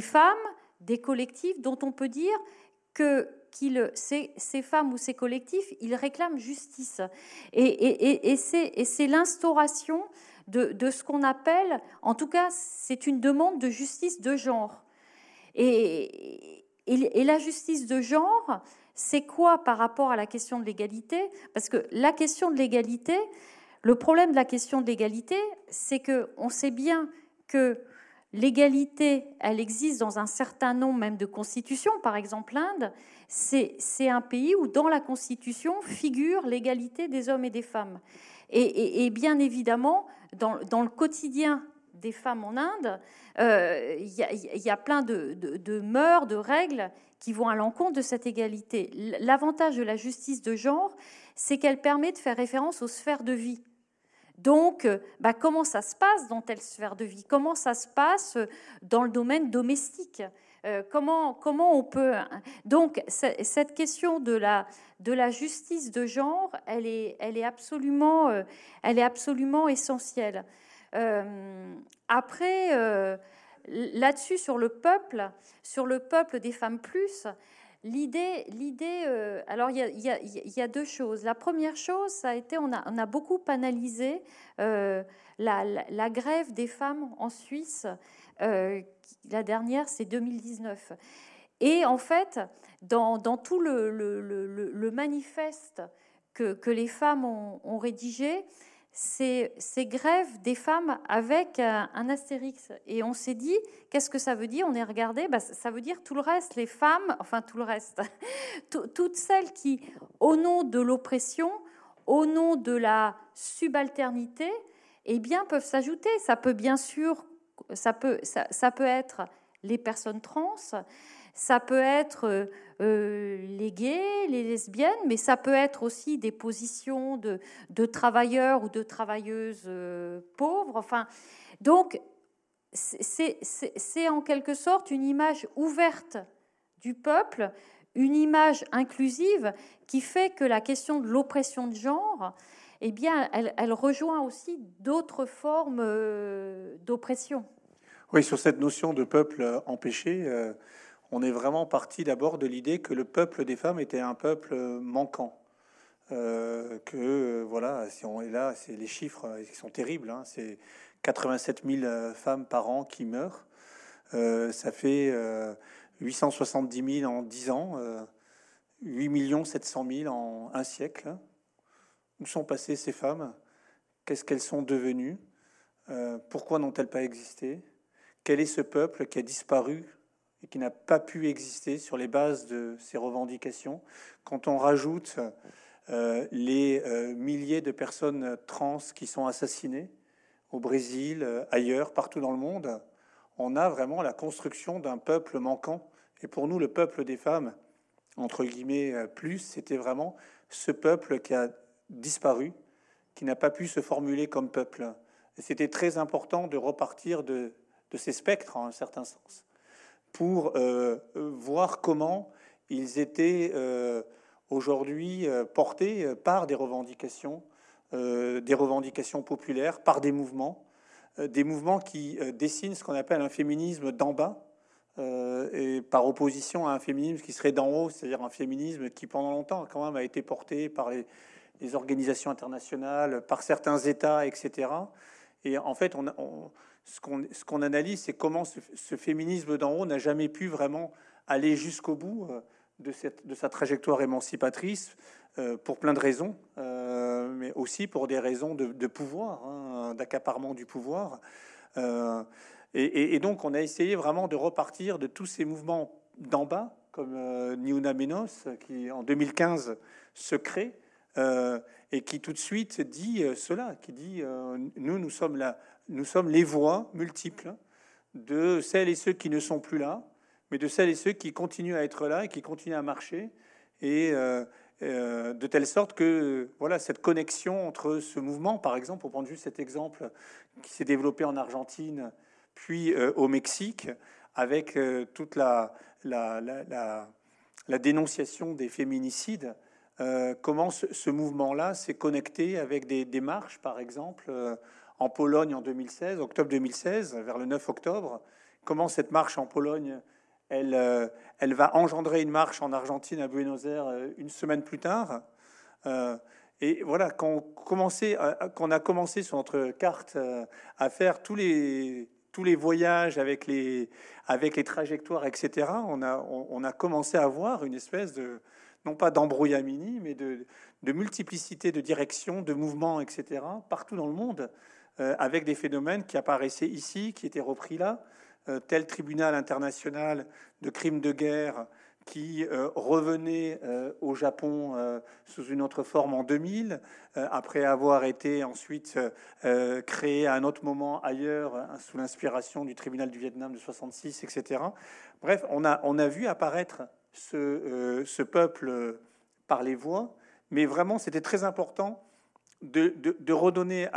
femmes, des collectifs dont on peut dire que ces, femmes ou ces collectifs, ils réclament justice. Et, c'est l'instauration de, ce qu'on appelle, en tout cas, c'est une demande de justice de genre. Et, la justice de genre, c'est quoi par rapport à la question de l'égalité? Parce que la question de l'égalité, le problème de la question de l'égalité, c'est que on sait bien que l'égalité, elle existe dans un certain nombre même de constitutions. Par exemple, l'Inde, c'est un pays où dans la constitution figure l'égalité des hommes et des femmes. Et, bien évidemment, dans, le quotidien des femmes en Inde, euh, il y, a plein de, de, mœurs, de règles qui vont à l'encontre de cette égalité. L'avantage de la justice de genre, c'est qu'elle permet de faire référence aux sphères de vie. Donc, euh, bah, comment ça se passe dans telle sphère de vie? Comment ça se passe dans le domaine domestique? Euh, comment, comment on peut... Donc, cette question de la, de la justice de genre, elle est, elle est, absolument, euh, elle est absolument essentielle. après, là-dessus, sur le peuple, sur le peuple des femmes plus, L'idée, l'idée alors il y, a, deux choses. La première chose, ça a été, on a, beaucoup analysé euh, la, grève des femmes en Suisse. Euh, la dernière, c'est 2019. Et en fait, dans, tout le, manifeste que, les femmes ont rédigé, ces, grèves des femmes avec un, astérix. Et on s'est dit, qu'est-ce que ça veut dire? On est regardé, bah, ça veut dire tout le reste, les femmes, enfin tout le reste, toutes celles qui, au nom de l'oppression, au nom de la subalternité, eh bien, peuvent s'ajouter. Ça peut bien sûr, ça peut, ça peut être les personnes trans, ça peut être euh, euh, les gays, les lesbiennes, mais ça peut être aussi des positions de, travailleurs ou de travailleuses euh, pauvres. Enfin, donc, c'est en quelque sorte une image ouverte du peuple, une image inclusive qui fait que la question de l'oppression de genre, eh bien, elle, rejoint aussi d'autres formes d'oppression. Oui, sur cette notion de peuple empêché, on est vraiment parti d'abord de l'idée que le peuple des femmes était un peuple manquant. Euh, que euh, voilà, si on est là, c'est les chiffres euh, qui sont terribles. Hein. c'est 87 000 femmes par an qui meurent. ça fait 870 000 en 10 ans, 8 700 000 en un siècle. Où sont passées ces femmes? Qu'est-ce qu'elles sont devenues? Pourquoi n'ont-elles pas existé? Quel est ce peuple qui a disparu et qui n'a pas pu exister sur les bases de ces revendications. Quand on rajoute euh, les euh, milliers de personnes trans qui sont assassinées au Brésil, euh, ailleurs, partout dans le monde, on a vraiment la construction d'un peuple manquant. Et pour nous, le peuple des femmes, entre guillemets, plus, c'était vraiment ce peuple qui a disparu, qui n'a pas pu se formuler comme peuple. C'était très important de repartir de ces spectres, en un certain sens pour euh, voir comment ils étaient euh, aujourd'hui euh, portés par des revendications, des revendications populaires, par des mouvements. des mouvements qui dessinent ce qu'on appelle un féminisme d'en bas, et par opposition à un féminisme qui serait d'en haut, c'est-à-dire un féminisme qui pendant longtemps quand même a été porté par les, organisations internationales, par certains États, etc. Et en fait, on, ce qu'on analyse, c'est comment ce, féminisme d'en haut n'a jamais pu vraiment aller jusqu'au bout euh, de, sa trajectoire émancipatrice, euh, pour plein de raisons, euh, mais aussi pour des raisons de, pouvoir, hein, d'accaparement du pouvoir. Et, donc, on a essayé vraiment de repartir de tous ces mouvements d'en bas, comme Niuna Menos, qui en 2015 se crée et qui tout de suite dit cela, qui dit nous, nous sommes là, nous sommes les voix multiples de celles et ceux qui ne sont plus là, mais de celles et ceux qui continuent à être là et qui continuent à marcher, et de telle sorte que voilà cette connexion entre ce mouvement, par exemple, pour prendre juste cet exemple qui s'est développé en Argentine, puis au Mexique, avec toute la, la, la, dénonciation des féminicides euh, comment ce, mouvement-là s'est connecté avec des démarches, par exemple, euh, en Pologne en 2016, octobre 2016, vers le 9 octobre. Comment cette marche en Pologne, elle, euh, elle va engendrer une marche en Argentine, à Buenos Aires, une semaine plus tard. et voilà, quand on, a commencé sur notre carte à faire tous les, tous les voyages avec les, avec les trajectoires, etc., on a, on a commencé à voir une espèce de, non pas d'embrouillamini, mais de, multiplicité de directions, de mouvements, etc., partout dans le monde, euh, avec des phénomènes qui apparaissaient ici, qui étaient repris là, euh, tel tribunal international de crimes de guerre qui euh, revenait au Japon sous une autre forme en 2000, après avoir été ensuite créé à un autre moment ailleurs, sous l'inspiration du tribunal du Vietnam de 66, etc. Bref, on a, on a vu apparaître euh, ce, peuple par les voix, mais vraiment c'était très important de, redonner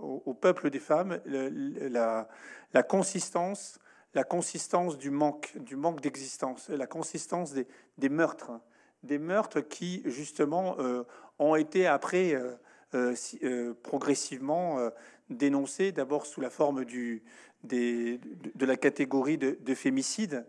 au, peuple des femmes la, consistance, la consistance du manque, du manque d'existence, la consistance des, meurtres, des meurtres qui justement euh, ont été après euh, progressivement dénoncés, d'abord sous la forme du, de, la catégorie de, de fémicide,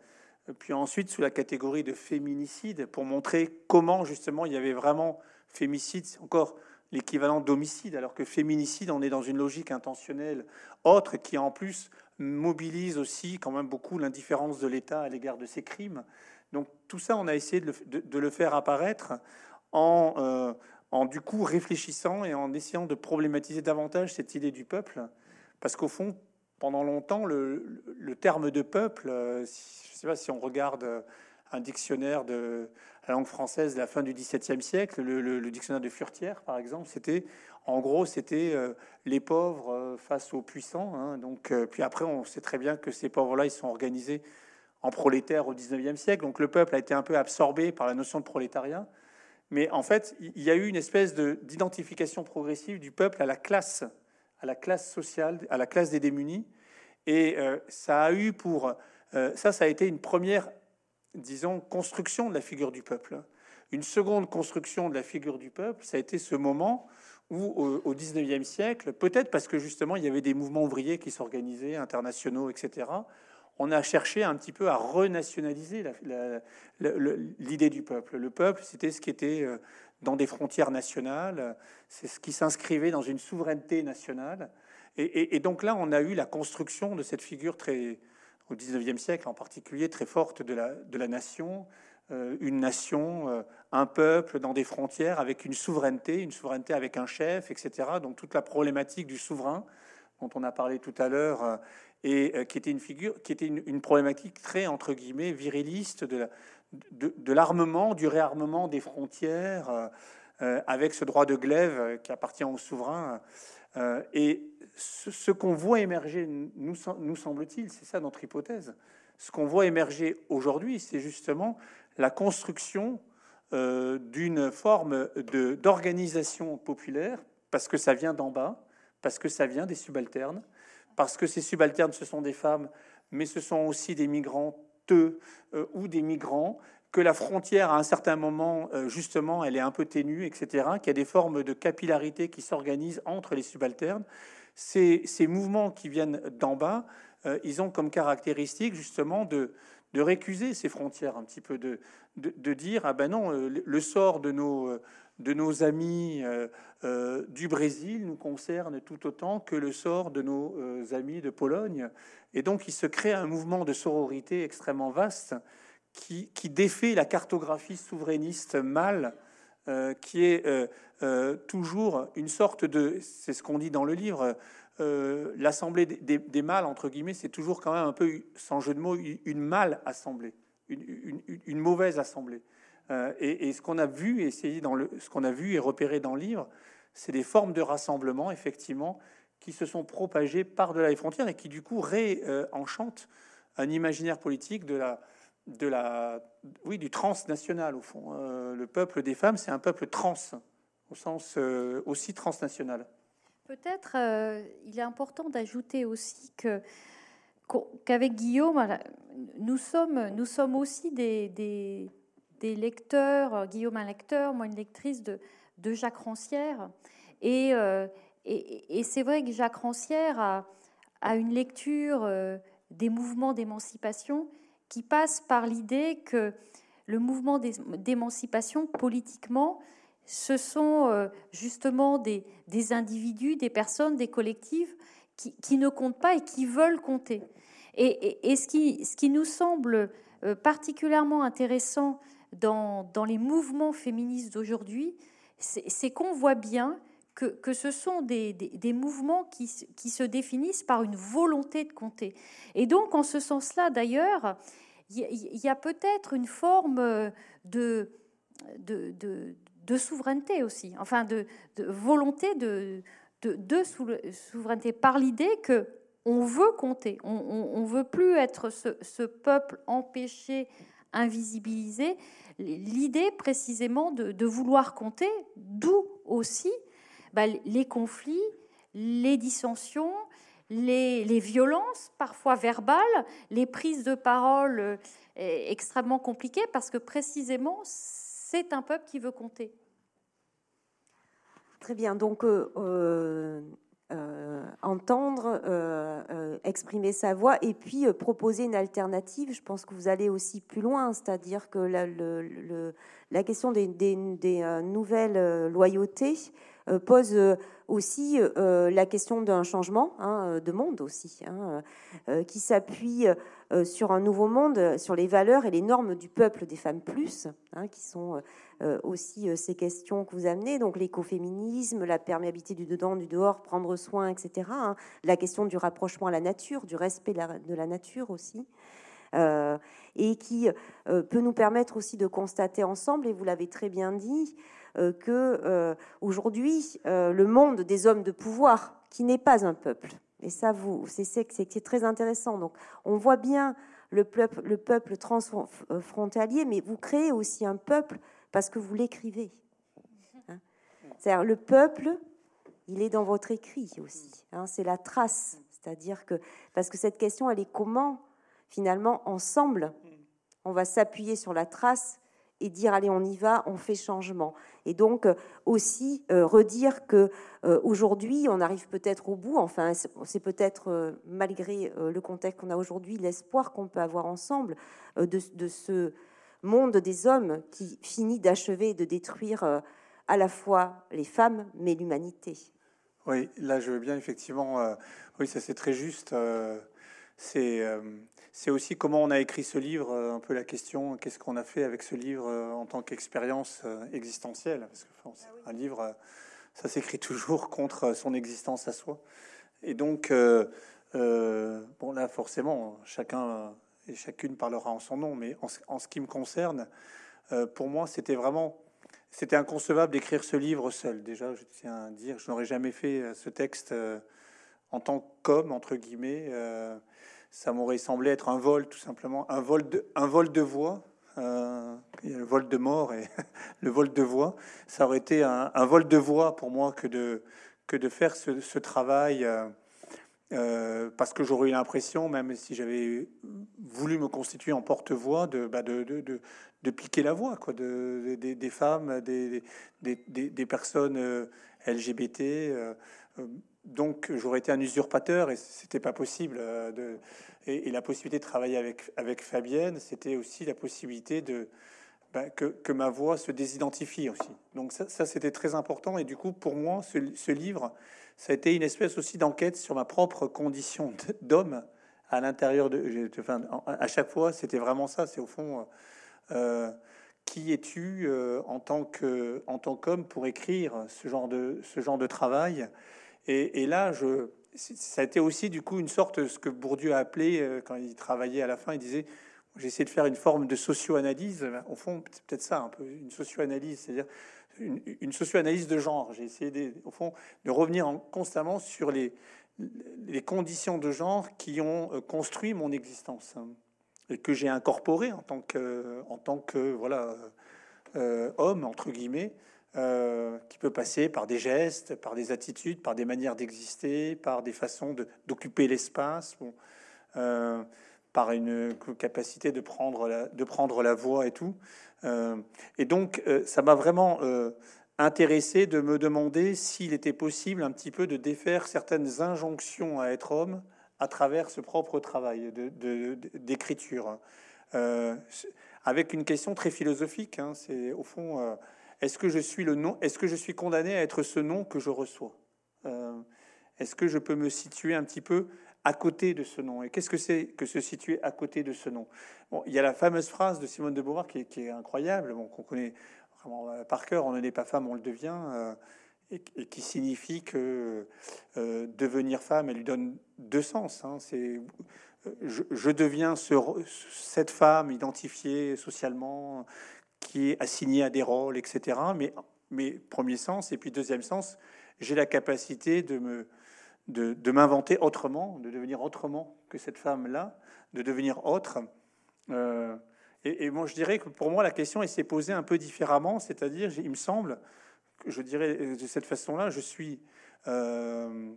puis ensuite sous la catégorie de féminicide, pour montrer comment justement il y avait vraiment fémicide, encore l'équivalent d'homicide, alors que féminicide, on est dans une logique intentionnelle autre qui en plus mobilise aussi quand même beaucoup l'indifférence de l'État à l'égard de ces crimes. Donc tout ça, on a essayé de le, faire apparaître en, euh, en du coup réfléchissant et en essayant de problématiser davantage cette idée du peuple, parce qu'au fond, pendant longtemps, le, le, terme de peuple, euh, sais pas si on regarde euh, un dictionnaire de la langue française de la fin du XVIIe siècle, le, dictionnaire de Furtière, par exemple, c'était en gros c'était euh, les pauvres euh, face aux puissants. Hein. donc puis après, on sait très bien que ces pauvres-là, ils sont organisés en prolétaires au XIXe siècle. Donc le peuple a été un peu absorbé par la notion de prolétariat. Mais en fait, il y a eu une espèce d'identification progressive du peuple à la classe, à la classe sociale, à la classe des démunis. Et ça a eu pour euh, ça, ça a été une première, disons, construction de la figure du peuple. Une seconde construction de la figure du peuple, ça a été ce moment où, au XIXe siècle, peut-être parce que justement il y avait des mouvements ouvriers qui s'organisaient, internationaux, etc., on a cherché un petit peu à renationaliser l'idée du peuple. Le peuple, c'était ce qui était euh, dans des frontières nationales, c'est ce qui s'inscrivait dans une souveraineté nationale. Et, donc là, on a eu la construction de cette figure très, au XIXe siècle en particulier, très forte de la, de la nation, euh, une nation, euh, un peuple dans des frontières avec une souveraineté, une souveraineté avec un chef, etc. Donc toute la problématique du souverain dont on a parlé tout à l'heure euh, et qui était une figure, qui était une, problématique très entre guillemets viriliste de, la, de, l'armement, du réarmement des frontières, avec ce droit de glaive qui appartient au souverain. et ce, qu'on voit émerger, nous, semble-t-il, c'est ça notre hypothèse, ce qu'on voit émerger aujourd'hui, c'est justement la construction euh, d'une forme d'organisation populaire, parce que ça vient d'en bas, parce que ça vient des subalternes, parce que ces subalternes, ce sont des femmes, mais ce sont aussi des migrants euh, ou des migrants, que la frontière, à un certain moment, euh, justement, elle est un peu ténue, etc., qu'il y a des formes de capillarité qui s'organisent entre les subalternes, ces, mouvements qui viennent d'en bas, ils ont comme caractéristique justement de, récuser ces frontières un petit peu, de, dire ah ben non, le sort de nos amis euh, euh, du Brésil nous concerne tout autant que le sort de nos euh, amis de Pologne. Et donc il se crée un mouvement de sororité extrêmement vaste qui, défait la cartographie souverainiste mâle, qui est toujours une sorte de, c'est ce qu'on dit dans le livre, l'assemblée des, mâles, entre guillemets, c'est toujours quand même un peu, sans jeu de mots, une mâle assemblée, une mauvaise assemblée. Euh, et, ce qu'on a vu, le, ce qu'on a vu et repéré dans le livre, c'est des formes de rassemblement, effectivement, qui se sont propagées par-delà les frontières et qui, du coup, réenchantent un imaginaire politique de la, de la, oui, du transnational, au fond. Euh, le peuple des femmes, c'est un peuple trans, au sens euh, aussi transnational. Peut-être il est important d'ajouter aussi que qu'avec Guillaume, nous sommes, nous sommes aussi des, des, lecteurs, euh, Guillaume un lecteur, moi une lectrice de, de Jacques Rancière. Euh, et, et, c'est vrai que Jacques Rancière a, a une lecture euh, des mouvements d'émancipation qui passe par l'idée que le mouvement d'émancipation politiquement, ce sont justement des, des, individus, des personnes, des collectifs qui, qui, ne comptent pas et qui veulent compter. Et, et ce, qui, ce qui nous semble particulièrement intéressant dans, les mouvements féministes d'aujourd'hui, c'est qu'on voit bien que, ce sont des, mouvements qui, se définissent par une volonté de compter. Et donc, en ce sens-là, d'ailleurs, il y, a peut-être une forme de, souveraineté aussi, enfin de, volonté de, souveraineté par l'idée que on veut compter, on ne veut plus être ce, peuple empêché invisibiliser l'idée précisément de, vouloir compter, d'où aussi bah, les conflits, les dissensions, les, violences, parfois verbales, les prises de parole euh, extrêmement compliquées, parce que précisément, c'est un peuple qui veut compter. Très bien. Donc, euh, euh, entendre, exprimer sa voix et puis proposer une alternative. Je pense que vous allez aussi plus loin, c'est-à-dire que la, question des, nouvelles loyautés pose aussi la question d'un changement hein, de monde aussi, hein, qui s'appuie sur un nouveau monde, sur les valeurs et les normes du peuple des femmes plus, hein, qui sont euh, aussi euh, ces questions que vous amenez, donc l'écoféminisme, la perméabilité du dedans, du dehors, prendre soin, etc. La question du rapprochement à la nature, du respect de la, nature aussi. Euh, et qui peut nous permettre aussi de constater ensemble, et vous l'avez très bien dit, que aujourd'hui le monde des hommes de pouvoir, qui n'est pas un peuple, et ça vous, c'est très intéressant. Donc on voit bien le peuple, le peuple transfrontalier, mais vous créez aussi un peuple parce que vous l'écrivez. Hein. C'est-à-dire le peuple, il est dans votre écrit aussi. Hein. c'est la trace. C'est-à-dire que parce que cette question, elle est comment finalement ensemble, on va s'appuyer sur la trace et dire allez on y va, on fait changement. Et donc euh, aussi euh, redire que euh, aujourd'hui on arrive peut-être au bout. Enfin c'est peut-être malgré le contexte qu'on a aujourd'hui l'espoir qu'on peut avoir ensemble de, de ce monde des hommes qui finit d'achever de détruire à la fois les femmes, mais l'humanité. Oui, là je veux bien effectivement, oui ça c'est très juste. Euh, c'est c'est aussi comment on a écrit ce livre, un peu la question, qu'est-ce qu'on a fait avec ce livre en tant qu'expérience existentielle? Parce que ah un livre, ça s'écrit toujours contre son existence à soi. Et donc, bon là forcément, chacun et chacune parlera en son nom, mais en, ce qui me concerne, euh, pour moi, c'était vraiment, c'était inconcevable d'écrire ce livre seul. Déjà, je tiens à dire, je n'aurais jamais fait euh, ce texte euh, en tant qu'homme, entre guillemets. ça m'aurait semblé être un vol, tout simplement, un vol de, un vol de voix. a le vol de mort et le vol de voix. Ça aurait été un, vol de voix pour moi que de, que de faire ce, travail euh, parce que j'aurais eu l'impression, même si j'avais voulu me constituer en porte-voix, de, bah de, piquer la voix quoi, de, des femmes, des, des, personnes euh, LGBT, euh, donc j'aurais été un usurpateur et c'était pas possible. de, et, la possibilité de travailler avec, avec Fabienne, c'était aussi la possibilité de, ben, que, ma voix se désidentifie aussi. Donc ça, c'était très important. Et du coup, pour moi, ce, livre, ça a été une espèce aussi d'enquête sur ma propre condition d'homme à l'intérieur de. Enfin, à chaque fois, c'était vraiment ça. C'est au fond, euh, qui es-tu euh, en tant que en tant qu'homme pour écrire ce genre de ce genre de travail? Et, là, ça a été aussi du coup une sorte ce que Bourdieu a appelé euh, quand il travaillait à la fin. Il disait j'ai essayé de faire une forme de socio-analyse. Au fond, c'est peut-être ça, un peu une socio-analyse, c'est-à-dire une, socio-analyse de genre. J'ai essayé, au fond, de revenir en, constamment sur les, les conditions de genre qui ont euh, construit mon existence hein, et que j'ai incorporé en tant que, en tant que voilà, euh, homme, entre guillemets, euh, qui peut passer par des gestes, par des attitudes, par des manières d'exister, par des façons d'occuper l'espace, bon, par une capacité de prendre la, de prendre la voix et tout. et donc, ça m'a vraiment intéressé de me demander s'il était possible un petit peu de défaire certaines injonctions à être homme à travers ce propre travail d'écriture. De, euh, avec une question très philosophique, hein, c'est au fond, euh, est-ce que je suis le nom, est-ce que je suis condamné à être ce nom que je reçois? Euh, Est-ce que je peux me situer un petit peu à côté de ce nom? Et qu'est-ce que c'est que se situer à côté de ce nom? Bon, il y a la fameuse phrase de Simone de Beauvoir qui est, incroyable, bon, qu'on connaît euh, par cœur, on n'est pas femme, on le devient, euh, et, qui signifie que devenir femme, elle lui donne deux sens. Hein. c'est je, deviens cette femme identifiée socialement, qui est assignée à des rôles, etc. Mais, mais premier sens, et puis deuxième sens, j'ai la capacité de me de, m'inventer autrement, de devenir autrement que cette femme-là, de devenir autre. Et, moi, je dirais que pour moi, la question s'est posée un peu différemment, c'est-à-dire, il me semble, je dirais de cette façon-là, je suis, euh,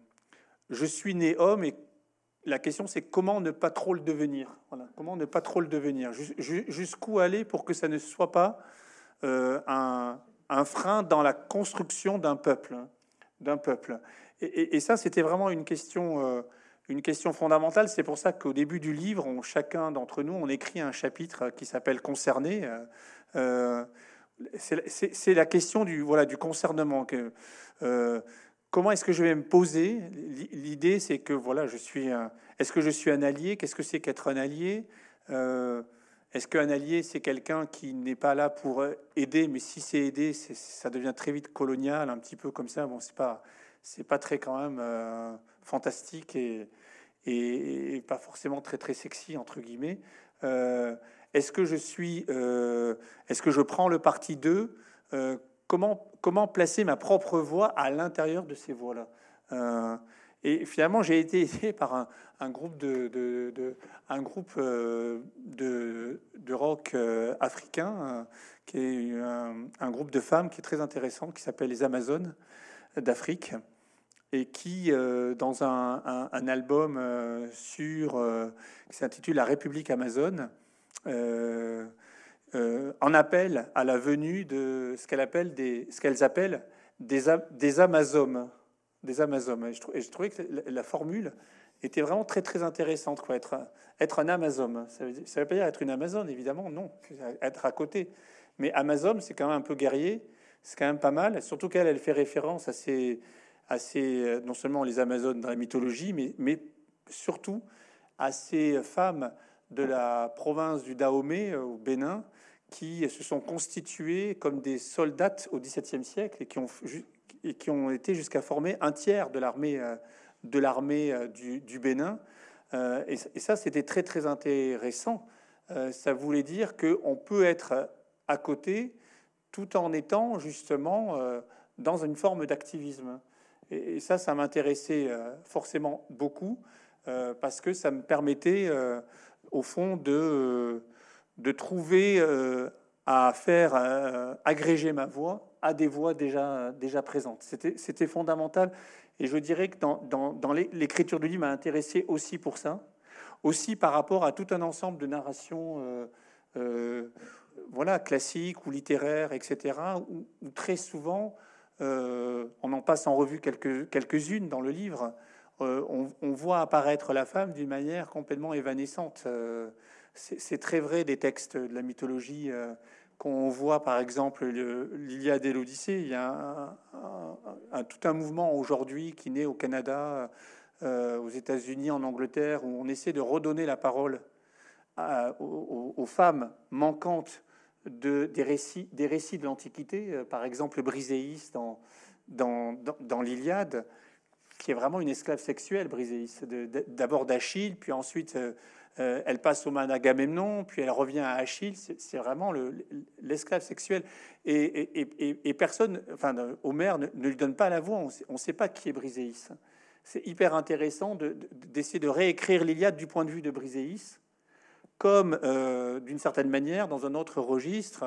je suis né homme et la question, c'est comment ne pas trop le devenir. Comment ne pas trop le devenir. Jusqu'où aller pour que ça ne soit pas euh, un, frein dans la construction d'un peuple, hein, d'un peuple. Et, ça, c'était vraiment une question. Euh, une question fondamentale. C'est pour ça qu'au début du livre, on, chacun d'entre nous, on écrit un chapitre qui s'appelle Concerné. Euh, c'est la question du, voilà, du concernement. Que, comment est-ce que je vais me poser? L'idée, c'est que voilà, je suis. Est-ce que je suis un allié? Qu'est-ce que c'est qu'être un allié? Euh, Est-ce qu'un allié, c'est quelqu'un qui n'est pas là pour aider, mais si c'est aider, ça devient très vite colonial, un petit peu comme ça. Bon, c'est pas, c'est pas très quand même fantastique et, pas forcément très très sexy entre guillemets. Euh, est-ce que je suis, euh, est-ce que je prends le parti d'eux? Euh, Comment placer ma propre voix à l'intérieur de ces voix-là. Et finalement, j'ai été aidé par un, groupe de, de, un groupe de, de rock africain qui est un, groupe de femmes qui est très intéressant, qui s'appelle les Amazones d'Afrique et qui, euh, dans un, album euh, sur, euh, qui s'intitule La République Amazone, en appelle à la venue de ce qu'elle appelle des, ce qu'elles appellent des, des Amazones, des Amazones. Et je, trouvais que la, formule était vraiment très très intéressante. Quoi. Être, être un Amazon, ça ça veut pas dire être une Amazone, évidemment, non, être à côté. Mais Amazon, c'est quand même un peu guerrier, c'est quand même pas mal. Surtout qu'elle, elle fait référence à ces assez euh, non seulement les Amazones dans la mythologie, mais, mais surtout à ces femmes de la province du Dahomey euh, au Bénin qui se sont constituées comme des soldats au XVIIe siècle et qui ont, été jusqu'à former un tiers de l'armée euh, l'armée du, Bénin. Et, ça, c'était très très intéressant. Ça voulait dire que on peut être à côté tout en étant justement dans une forme d'activisme. Et, ça, ça m'intéressait euh, forcément beaucoup euh, parce que ça me permettait, euh, au fond, de, de trouver à faire agréger ma voix à des voix déjà, déjà présentes. C'était fondamental. Et je dirais que dans, dans, l'écriture du livre m'a intéressé aussi pour ça, aussi par rapport à tout un ensemble de narrations voilà, classiques ou littéraires, etc., où, très souvent on en passe en revue quelques, quelques-unes dans le livre, on, voit apparaître la femme d'une manière complètement évanescente. C'est, très vrai des textes de la mythologie qu'on voit par exemple l'Iliade et l'Odyssée. Il y a tout un mouvement aujourd'hui qui naît au Canada, aux États-Unis, en Angleterre, où on essaie de redonner la parole aux, femmes manquantes de, des, récits, de l'Antiquité, euh, par exemple Briséis dans, l'Iliade, qui est vraiment une esclave sexuelle, Briséis, d'abord d'Achille, puis ensuite euh, euh, elle passe au man Agamemnon, puis elle revient à Achille, c'est vraiment l'esclave sexuel. Et, personne, enfin, Homère ne, ne, lui donne pas la voix, on ne sait pas qui est Briséis. C'est hyper intéressant d'essayer de, réécrire l'Iliade du point de vue de Briséis comme euh, d'une certaine manière, dans un autre registre,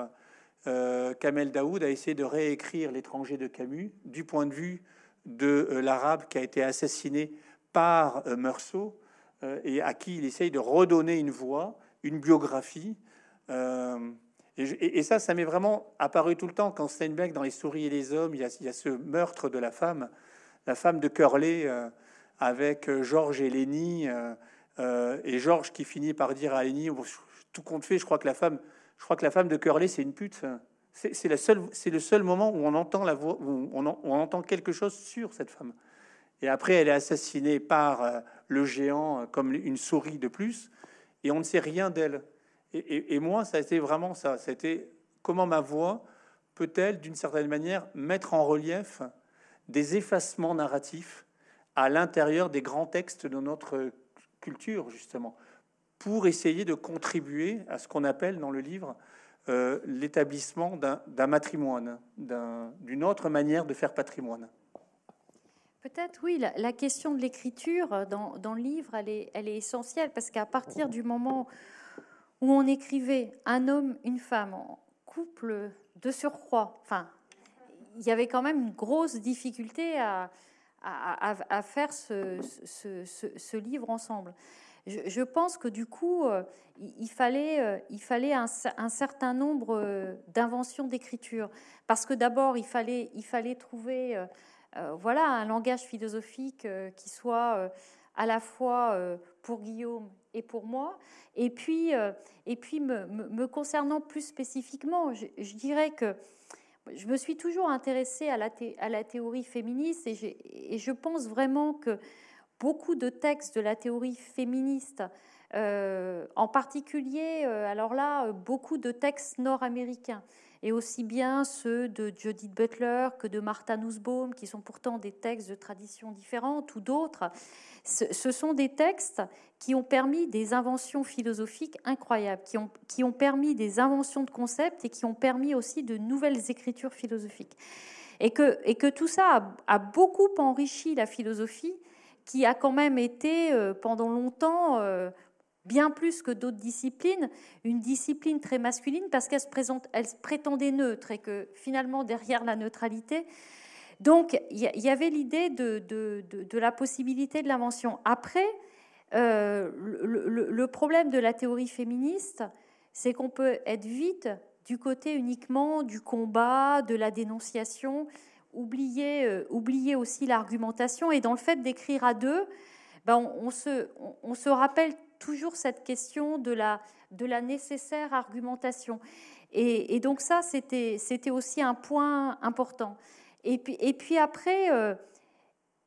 euh, Kamel Daoud a essayé de réécrire l'étranger de Camus du point de vue de euh, l'arabe qui a été assassiné par Meursault et à qui il essaye de redonner une voix, une biographie. Et, ça, ça m'est vraiment apparu tout le temps quand Steinbeck, dans Les souris et les hommes, il y a, ce meurtre de la femme, la femme de Curley avec Georges et Lénie. Euh, et Georges qui finit par dire à Annie, tout compte fait, je crois que la femme, je crois que la femme de Curley, c'est une pute. C'est le seul moment où on entend la voix, où on, entend quelque chose sur cette femme. Et après, elle est assassinée par euh, le géant euh, comme une souris de plus, et on ne sait rien d'elle. Et, moi, ça a été vraiment ça. C'était comment ma voix peut-elle, d'une certaine manière, mettre en relief des effacements narratifs à l'intérieur des grands textes de notre culture, justement, pour essayer de contribuer à ce qu'on appelle dans le livre euh, l'établissement d'un matrimoine, d'une autre manière de faire patrimoine. Peut-être, oui, la, question de l'écriture dans, dans, le livre, elle est, elle est essentielle, parce qu'à partir du moment où on écrivait un homme, une femme, en couple de surcroît, enfin, il y avait quand même une grosse difficulté à, faire ce, livre ensemble. Je, pense que du coup, euh, il fallait, euh, il fallait un, certain nombre euh, d'inventions d'écriture. Parce que d'abord, il fallait trouver voilà, un langage philosophique qui soit à la fois pour Guillaume et pour moi. Et puis, et puis me, concernant plus spécifiquement, je dirais que je me suis toujours intéressée à la, théorie féministe et, je pense vraiment que beaucoup de textes de la théorie féministe, euh, en particulier, euh, alors là, beaucoup de textes nord-américains, et aussi bien ceux de Judith Butler que de Martha Nussbaum, qui sont pourtant des textes de traditions différentes, ou d'autres, ce, sont des textes qui ont permis des inventions philosophiques incroyables, qui ont, qui ont permis des inventions de concepts et qui ont permis aussi de nouvelles écritures philosophiques. Et que, et que tout ça a, beaucoup enrichi la philosophie, qui a quand même été euh, pendant longtemps euh, bien plus que d'autres disciplines, une discipline très masculine parce qu'elle se, présente, elle se prétendait neutre et que finalement derrière la neutralité, donc il y, avait l'idée de, la possibilité de l'invention. Après, euh, le, problème de la théorie féministe, c'est qu'on peut être vite du côté uniquement du combat, de la dénonciation, oublier, euh, aussi l'argumentation. Et dans le fait d'écrire à deux, ben on, se, on, se rappelle toujours cette question de la, nécessaire argumentation. Et, donc ça, c'était aussi un point important. Et puis, et puis après, euh,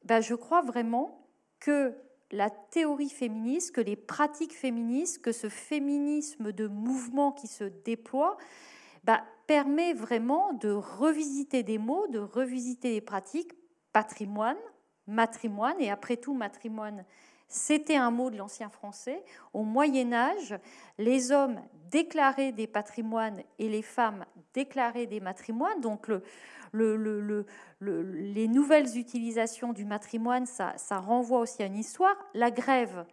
ben je crois vraiment que la théorie féministe, que les pratiques féministes, que ce féminisme de mouvement qui se déploie, ben, permet vraiment de revisiter des mots, de revisiter des pratiques, patrimoine, matrimoine, et après tout, matrimoine, c'était un mot de l'ancien français. Au Moyen Âge, les hommes déclaraient des patrimoines et les femmes déclaraient des matrimoines. Donc le, les nouvelles utilisations du matrimoine, ça, renvoie aussi à une histoire. La grève,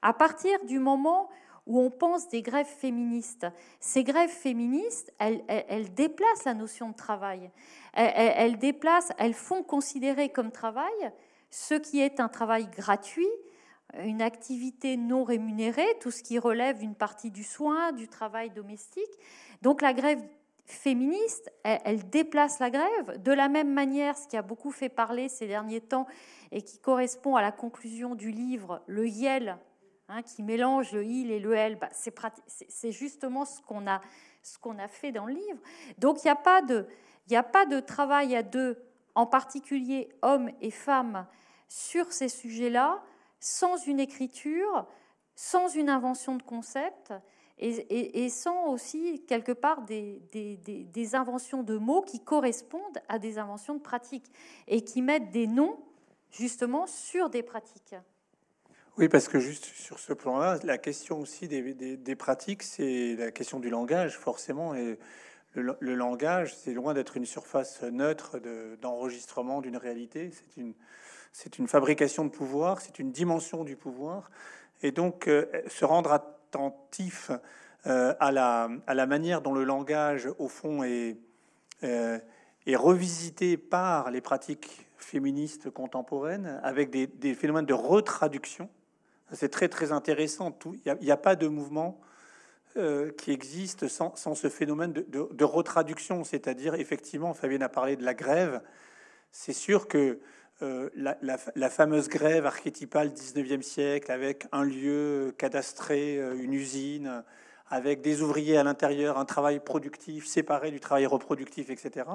à partir du moment où on pense des grèves féministes. Ces grèves féministes, elles, déplacent la notion de travail. Elles, déplacent, elles font considérer comme travail ce qui est un travail gratuit, une activité non rémunérée, tout ce qui relève d'une partie du soin, du travail domestique. Donc la grève féministe, elle, déplace la grève. De la même manière, ce qui a beaucoup fait parler ces derniers temps et qui correspond à la conclusion du livre, le YEL, hein, qui mélange le il et le elle, bah, c'est justement ce qu'on a, a, fait dans le livre. Donc il n'y a, pas de, a pas de travail à deux, en particulier hommes et femmes, sur ces sujets-là, sans une écriture, sans une invention de concept et, sans aussi quelque part des, inventions de mots qui correspondent à des inventions de pratiques et qui mettent des noms justement sur des pratiques. Oui, parce que juste sur ce plan-là, la question aussi des, pratiques, c'est la question du langage, forcément. Et le, langage, c'est loin d'être une surface neutre d'enregistrement d'une réalité. C'est une, c'est une fabrication de pouvoir, c'est une dimension du pouvoir. Et donc, euh, se rendre attentif euh, à, la, manière dont le langage, au fond, est, euh, est revisité par les pratiques féministes contemporaines, avec des, phénomènes de retraduction. C'est très, très intéressant. Il n'y a, pas de mouvement qui existe sans, ce phénomène de, de retraduction. C'est-à-dire, effectivement, Fabienne a parlé de la grève. C'est sûr que euh, la, fameuse grève archétypale 19e siècle avec un lieu cadastré, euh, une usine, avec des ouvriers à l'intérieur, un travail productif séparé du travail reproductif, etc.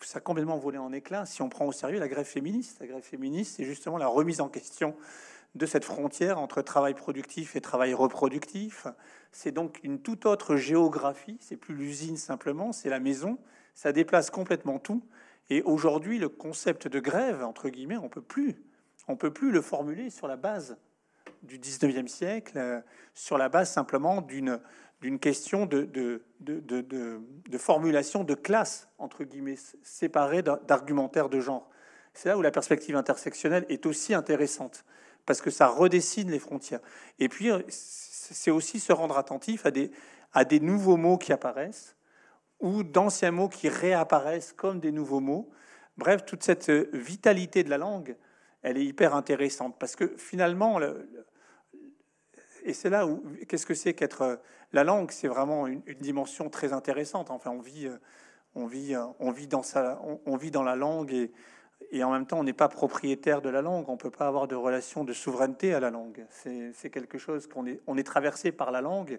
Ça a complètement volé en éclats si on prend au sérieux la grève féministe. La grève féministe, c'est justement la remise en question de cette frontière entre travail productif et travail reproductif. C'est donc une toute autre géographie, c'est plus l'usine simplement, c'est la maison, ça déplace complètement tout. Et aujourd'hui, le concept de grève, entre guillemets, on peut plus, on peut plus le formuler sur la base du 19e siècle, euh, sur la base simplement d'une d'une question de, de, de, de, formulation de classe, entre guillemets, séparée d'argumentaire de genre. C'est là où la perspective intersectionnelle est aussi intéressante, parce que ça redessine les frontières. Et puis, euh, c'est aussi se rendre attentif à des, à des nouveaux mots qui apparaissent, ou d'anciens mots qui réapparaissent comme des nouveaux mots. Bref, toute cette vitalité de la langue, elle est hyper intéressante parce que finalement, et c'est là où qu'est-ce que c'est qu'être la langue, c'est vraiment une, dimension très intéressante. Enfin, on vit, on vit, on vit dans on, vit dans la langue et, et en même temps, on n'est pas propriétaire de la langue. On peut pas avoir de relation de souveraineté à la langue. C'est quelque chose qu'on est, on est traversé par la langue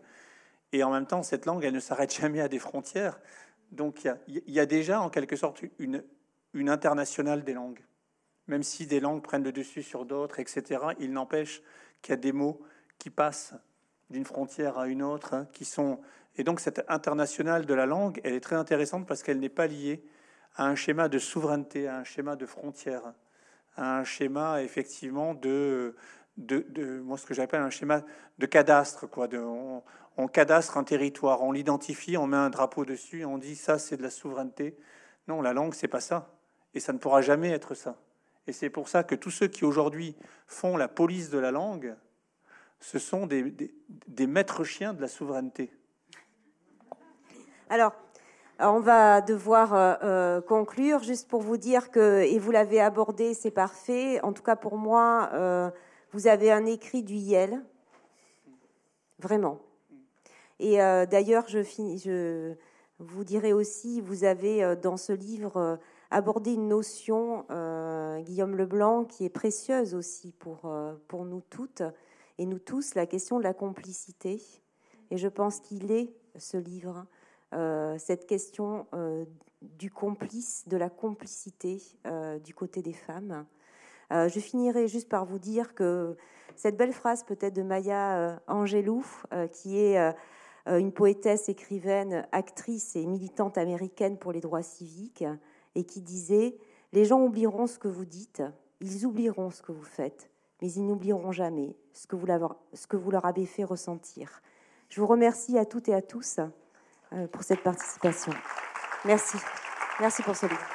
et en même temps, cette langue, elle ne s'arrête jamais à des frontières. Donc il y, a, déjà en quelque sorte une, internationale des langues. Même si des langues prennent le dessus sur d'autres, etc., il n'empêche qu'il y a des mots qui passent d'une frontière à une autre, hein, qui sont... Et donc cette internationale de la langue, elle est très intéressante parce qu'elle n'est pas liée à un schéma de souveraineté, à un schéma de frontière, à un schéma effectivement de, de, moi ce que j'appelle un schéma de cadastre, quoi. De, on cadastre un territoire, on l'identifie, on met un drapeau dessus, on dit ça c'est de la souveraineté. Non, la langue c'est pas ça, et ça ne pourra jamais être ça. Et c'est pour ça que tous ceux qui aujourd'hui font la police de la langue, ce sont des, des, maîtres chiens de la souveraineté. Alors, on va devoir euh, euh, conclure juste pour vous dire que, et vous l'avez abordé, c'est parfait. En tout cas pour moi, euh, vous avez un écrit du YEL, vraiment. Et euh, d'ailleurs, je, vous dirai aussi, vous avez euh, dans ce livre euh, abordé une notion, Guillaume Leblanc, qui est précieuse aussi pour, pour nous toutes et nous tous, la question de la complicité. Et je pense qu'il est, ce livre, cette question du complice, de la complicité du côté des femmes. Je finirai juste par vous dire que cette belle phrase peut-être de Maya Angelou, qui est euh, une poétesse, écrivaine, actrice et militante américaine pour les droits civiques, et qui disait Les gens oublieront ce que vous dites, ils oublieront ce que vous faites, mais ils n'oublieront jamais ce que, vous ce que vous leur avez fait ressentir. Je vous remercie à toutes et à tous euh, pour cette participation. Merci. Merci pour ce livre.